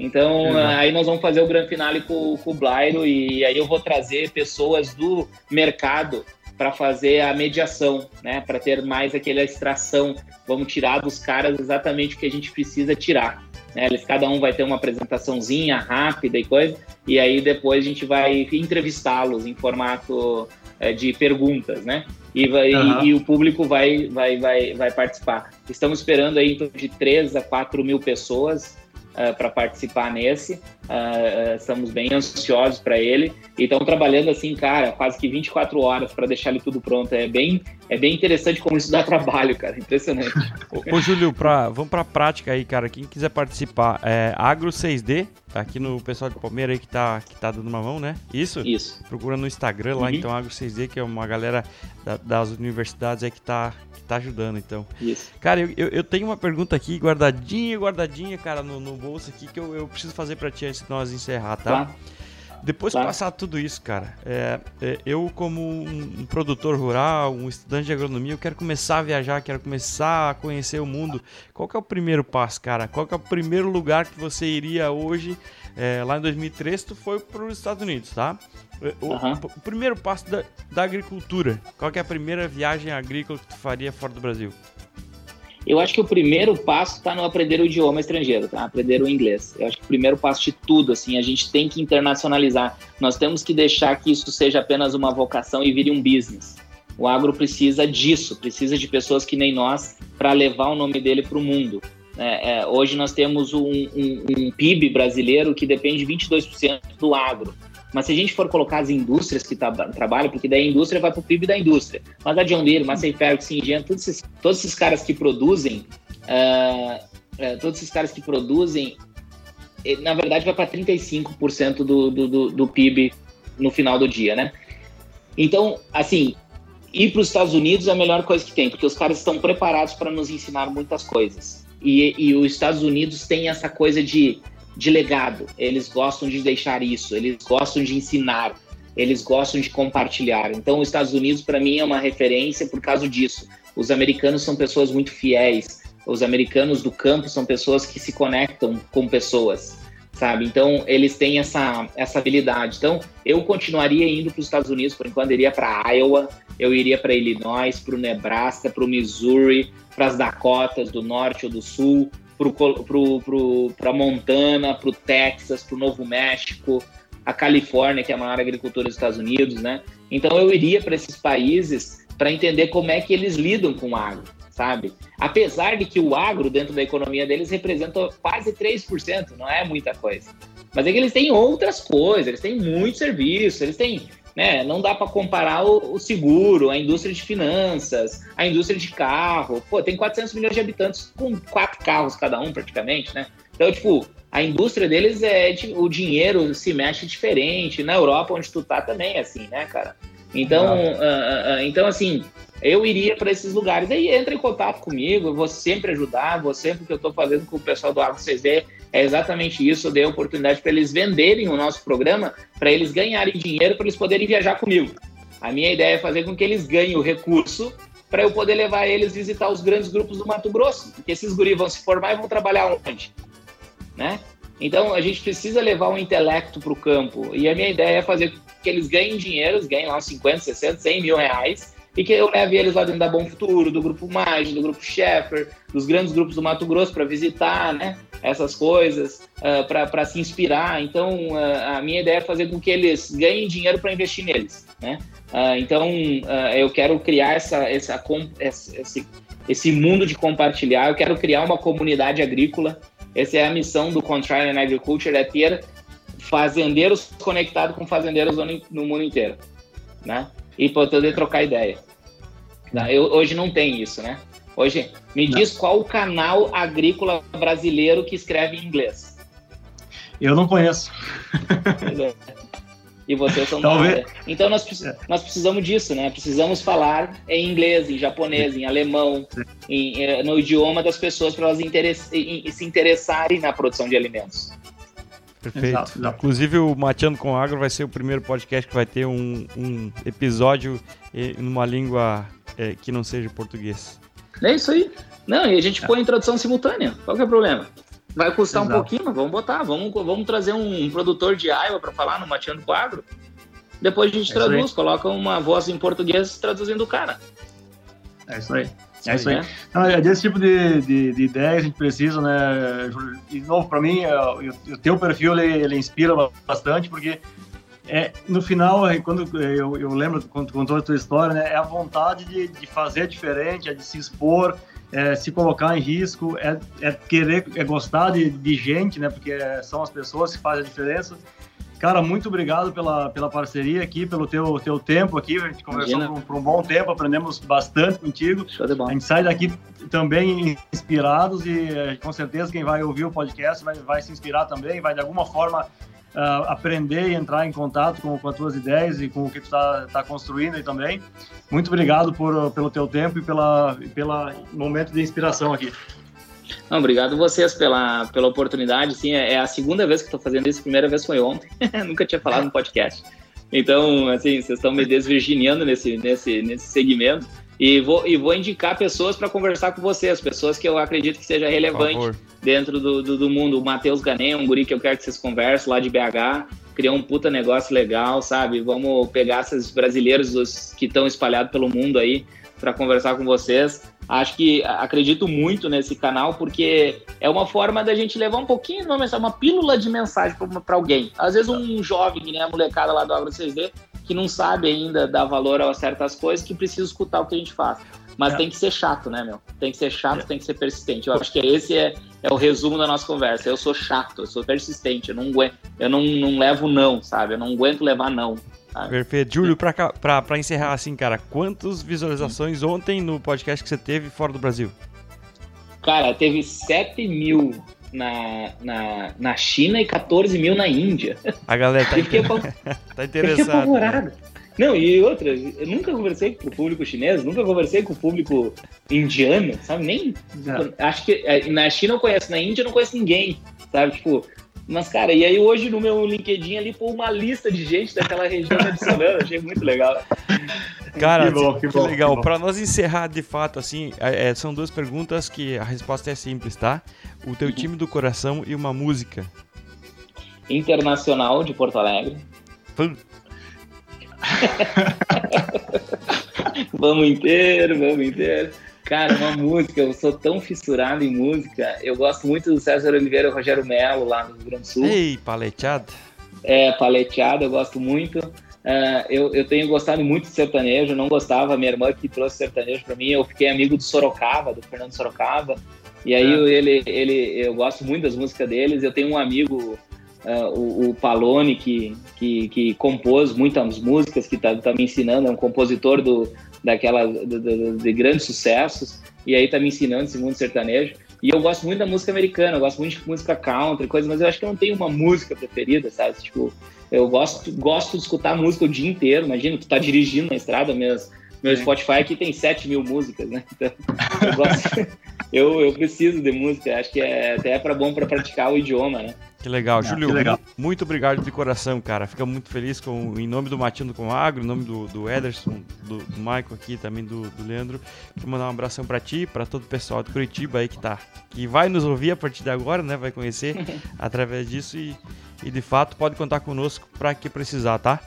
Então, uhum. aí nós vamos fazer o grande finale com, com o Blairo e aí eu vou trazer pessoas do mercado para fazer a mediação, né? Para ter mais aquela extração. Vamos tirar dos caras exatamente o que a gente precisa tirar. Né? Eles, cada um vai ter uma apresentaçãozinha rápida e coisa, e aí depois a gente vai entrevistá-los em formato é, de perguntas, né? E, vai, uhum. e, e, o público vai, vai, vai, vai participar. Estamos esperando aí em torno de 3 a 4 mil pessoas uh, para participar nesse. Uh, estamos bem ansiosos para ele e estamos trabalhando assim, cara, quase que 24 horas para deixar ele tudo pronto. É bem, é bem interessante como isso dá trabalho, cara. Impressionante. ô, ô Júlio, pra, vamos para a prática aí, cara. Quem quiser participar, é Agro 6D, tá aqui no pessoal de Palmeiras aí que tá, que tá dando uma mão, né? Isso? Isso. Procura no Instagram lá, uhum. então, Agro 6D, que é uma galera da, das universidades aí que tá, que tá ajudando, então. Isso. Cara, eu, eu, eu tenho uma pergunta aqui, guardadinha, guardadinha, cara, no, no bolso aqui, que eu, eu preciso fazer para ti antes de nós encerrar, tá? tá. Depois de passar tudo isso, cara, é, é, eu como um, um, produtor rural, um estudante de agronomia, eu quero começar a viajar, quero começar a conhecer o mundo. Qual que é o primeiro passo, cara? Qual que é o primeiro lugar que você iria hoje? É, lá em 2003, tu foi para os Estados Unidos, tá? O, uhum. o primeiro passo da, da agricultura. Qual que é a primeira viagem agrícola que tu faria fora do Brasil? Eu acho que o primeiro passo está no aprender o idioma estrangeiro, tá? Aprender o inglês. Eu acho que o primeiro passo de tudo, assim, a gente tem que internacionalizar. Nós temos que deixar que isso seja apenas uma vocação e vire um business. O agro precisa disso, precisa de pessoas que nem nós para levar o nome dele para o mundo. É, é, hoje nós temos um, um, um PIB brasileiro que depende 22% do agro. Mas se a gente for colocar as indústrias que tá, trabalham, porque daí a indústria vai para o PIB da indústria. Mas a John Deere, Massey Ferguson, Syngenta, todos esses, todos esses caras que produzem, uh, uh, todos esses caras que produzem, eh, na verdade vai para 35% do, do, do, do PIB no final do dia, né? Então, assim, ir para os Estados Unidos é a melhor coisa que tem, porque os caras estão preparados para nos ensinar muitas coisas. E, e os Estados Unidos têm essa coisa de de legado. Eles gostam de deixar isso, eles gostam de ensinar, eles gostam de compartilhar. Então, os Estados Unidos, para mim, é uma referência por causa disso. Os americanos são pessoas muito fiéis, os americanos do campo são pessoas que se conectam com pessoas, sabe? Então, eles têm essa, essa habilidade. Então, eu continuaria indo para os Estados Unidos, por enquanto, iria para Iowa, eu iria para Illinois, para o Nebraska, para o Missouri, para as Dakotas do Norte ou do Sul, para Montana, para o Texas, para o Novo México, a Califórnia, que é a maior agricultura dos Estados Unidos, né? Então eu iria para esses países para entender como é que eles lidam com o agro, sabe? Apesar de que o agro, dentro da economia deles, representa quase 3%, não é muita coisa. Mas é que eles têm outras coisas, eles têm muito serviço, eles têm né? Não dá para comparar o, o, seguro, a indústria de finanças, a indústria de carro. Pô, tem 400 milhões de habitantes com quatro carros cada um, praticamente, né? Então, tipo, a indústria deles é o dinheiro se mexe diferente. Na Europa, onde tu tá, também é assim, né, cara? Então, uh, uh, uh, então assim, eu iria para esses lugares. Aí entra em contato comigo, eu vou sempre ajudar, vou sempre que eu estou fazendo com o pessoal do Agro 6D é exatamente isso. Eu dei a oportunidade para eles venderem o nosso programa, para eles ganharem dinheiro, para eles poderem viajar comigo. A minha ideia é fazer com que eles ganhem o recurso para eu poder levar eles visitar os grandes grupos do Mato Grosso, porque esses guris vão se formar e vão trabalhar onde? Né? Então a gente precisa levar um intelecto para o campo. E a minha ideia é fazer que eles ganhem dinheiro, ganhem lá 50, 60, 100 mil reais, e que eu leve eles lá dentro da Bom Futuro, do Grupo Mais, do Grupo Sheffer, dos grandes grupos do Mato Grosso para visitar, né? Essas coisas, uh, ah, para se inspirar. Então, uh, a minha ideia é fazer com que eles ganhem dinheiro para investir neles, né? Uh, então, eu quero criar essa, essa, esse, esse mundo de compartilhar, eu quero criar uma comunidade agrícola. Essa é a missão do Contrarian Agriculture, é ter fazendeiros conectados com fazendeiros no mundo inteiro, né? E poder trocar ideia. Eu, hoje não tem isso, né? Hoje, me não. diz qual o canal agrícola brasileiro que escreve em inglês. Eu não conheço. E vocês são Talvez... Então nós, é. nós precisamos disso, né? Precisamos falar em inglês, em japonês, em alemão, em, eh, no idioma das pessoas para elas se interessarem na produção de alimentos. Perfeito. Exato, exato. Inclusive, o Mateando com Agro vai ser o primeiro podcast que vai ter um, um episódio em uma língua é, que não seja português. É isso aí. Não, e a gente é. põe em tradução simultânea. Qual que é o problema? Vai custar exato. um pouquinho, vamos botar. Vamos, vamos trazer um, um produtor de Iowa para falar no Mateando com Agro. depois a gente é traduz, coloca uma voz em português traduzindo o cara. É isso aí. É isso aí. Não, é desse tipo de, de, de, ideia a gente precisa, né? E, de novo, para mim, é, o teu perfil ele, ele inspira bastante, porque é, no final, é, quando eu, eu lembro quando contou a tua história, né, é a vontade de, de fazer diferente, é de se expor, é, se colocar em risco, é, é querer, é gostar de, de, gente, né, porque são as pessoas que fazem a diferença. Cara, muito obrigado pela, pela parceria aqui, pelo teu, teu tempo aqui. A gente conversou por, por, um bom tempo, aprendemos bastante contigo. A gente sai daqui também inspirados e é, com certeza quem vai ouvir o podcast vai, vai se inspirar também, vai de alguma forma uh, aprender e entrar em contato com, com as tuas ideias e com o que tu está tá construindo aí também. Muito obrigado por, pelo teu tempo e pela, pela momento de inspiração aqui. Não, obrigado vocês pela, pela oportunidade. Sim, é, é a segunda vez que estou fazendo isso. A primeira vez foi ontem. Nunca tinha falado no podcast. Então, assim, vocês estão me desvirginiando nesse, nesse, nesse segmento. E vou, e vou indicar pessoas para conversar com vocês, pessoas que eu acredito que seja relevante dentro do, do, do, mundo. O Matheus Ganem, um guri que eu quero que vocês conversem lá de BH, criou um puta negócio legal, sabe? Vamos pegar esses brasileiros os, que estão espalhados pelo mundo aí para conversar com vocês. Acho que acredito muito nesse canal porque é uma forma da gente levar um pouquinho, uma, uma pílula de mensagem para alguém. Às vezes um jovem, né, a molecada lá do Agro 6D, que não sabe ainda dar valor a certas coisas, que precisa escutar o que a gente faz. Mas é. tem que ser chato, né, meu? Tem que ser chato, é. tem que ser persistente. Eu acho que esse é, é o resumo da nossa conversa. Eu sou chato, eu sou persistente, eu não, aguento, eu não, não levo não, sabe? Eu não aguento levar não. Sabe? Perfeito. Júlio, pra, pra, pra encerrar assim, cara, quantas visualizações ontem no podcast que você teve fora do Brasil? Cara, teve 7 mil na, na, na China e 14 mil na Índia. A galera tá, fiquei, tá interessada. Né? Não, e outra, eu nunca conversei com o público chinês, nunca conversei com o público indiano, sabe? Nem. Não. Acho que é, na China eu conheço, na Índia eu não conheço ninguém, sabe? Tipo, mas, cara, e aí hoje no meu LinkedIn ali, pô, uma lista de gente daquela região adicionando, achei muito legal. Cara, que, bom, que, que bom, legal. Para nós encerrar de fato, assim, é, é, são duas perguntas que a resposta é simples, tá? O teu time do coração e uma música. Internacional de Porto Alegre. vamos inteiro, vamos inteiro. Cara, uma música, eu sou tão fissurado em música. Eu gosto muito do César Oliveira e Rogério Melo, lá no Rio Grande do Sul. Ei, paleteado. É, paleteado, eu gosto muito. Uh, eu, eu tenho gostado muito de sertanejo, não gostava, minha irmã que trouxe sertanejo para mim, eu fiquei amigo do Sorocaba, do Fernando Sorocaba, e aí é. ele, ele, eu gosto muito das músicas deles, eu tenho um amigo, uh, o, o, Palone, que, que, que compôs muitas músicas, que tá, tá me ensinando, é um compositor do, daquela de, de, grandes sucessos, e aí tá me ensinando esse mundo sertanejo. E eu gosto muito da música americana, eu gosto muito de música country, coisa, mas eu acho que eu não tenho uma música preferida, sabe? Tipo, eu gosto, gosto de escutar música o dia inteiro. Imagina, tu tá dirigindo na estrada, mesmo. meu Spotify aqui tem 7 mil músicas, né? Então, eu, gosto, eu, eu preciso de música, acho que é até para bom para praticar o idioma, né? Que legal, ah, Júlio. Que legal. Muito obrigado de coração, cara. Fica muito feliz com, em nome do Matino com Agro, em nome do, do Ederson, do, do Michael aqui, também do, do Leandro. Quero mandar um abração para ti, para todo o pessoal de Curitiba aí que tá, que vai nos ouvir a partir de agora, né? Vai conhecer através disso e, e de fato pode contar conosco para que precisar, tá?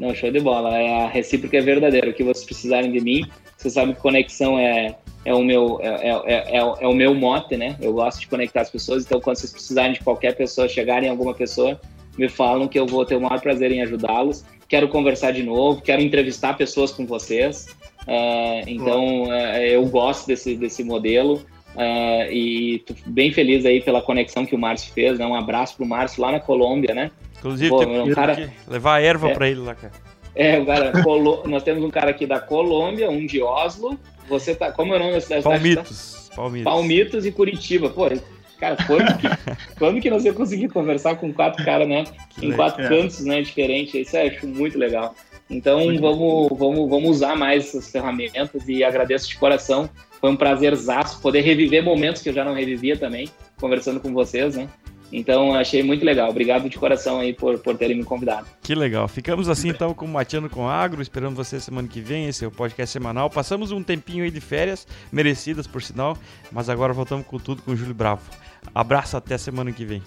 Não, show de bola. É a recíproca é verdadeira. O que vocês precisarem de mim, vocês sabem que conexão é é o meu é, é, é, é, o meu mote, né? Eu gosto de conectar as pessoas, então quando vocês precisarem de qualquer pessoa, chegarem em alguma pessoa, me falam que eu vou ter o maior prazer em ajudá-los. Quero conversar de novo, quero entrevistar pessoas com vocês. Uh, então uh, eu gosto desse, desse modelo uh, e tô bem feliz aí pela conexão que o Márcio fez. Né? Um abraço pro Márcio lá na Colômbia, né? Inclusive, Pô, tem um cara... levar erva é, para ele lá, cara. É, cara, nós temos um cara aqui da Colômbia, um de Oslo, você tá. Como é o nome da cidade? Palmitos. Tá? Palmitos. Palmitos e Curitiba. Pô, cara, quando que, quando que nós ia conseguir conversar com quatro caras, né? em quatro é. cantos, né? Diferentes. Isso eu acho muito legal. Então vamos, vamos, vamos usar mais essas ferramentas e agradeço de coração. Foi um prazerzaço poder reviver momentos que eu já não revivia também, conversando com vocês, né? Então, achei muito legal. Obrigado de coração aí por, por terem me convidado. Que legal. Ficamos assim então com o Mateando com Agro. Esperamos você semana que vem. Esse é o podcast semanal. Passamos um tempinho aí de férias, merecidas por sinal, mas agora voltamos com tudo com o Júlio Bravo. Abraço até semana que vem.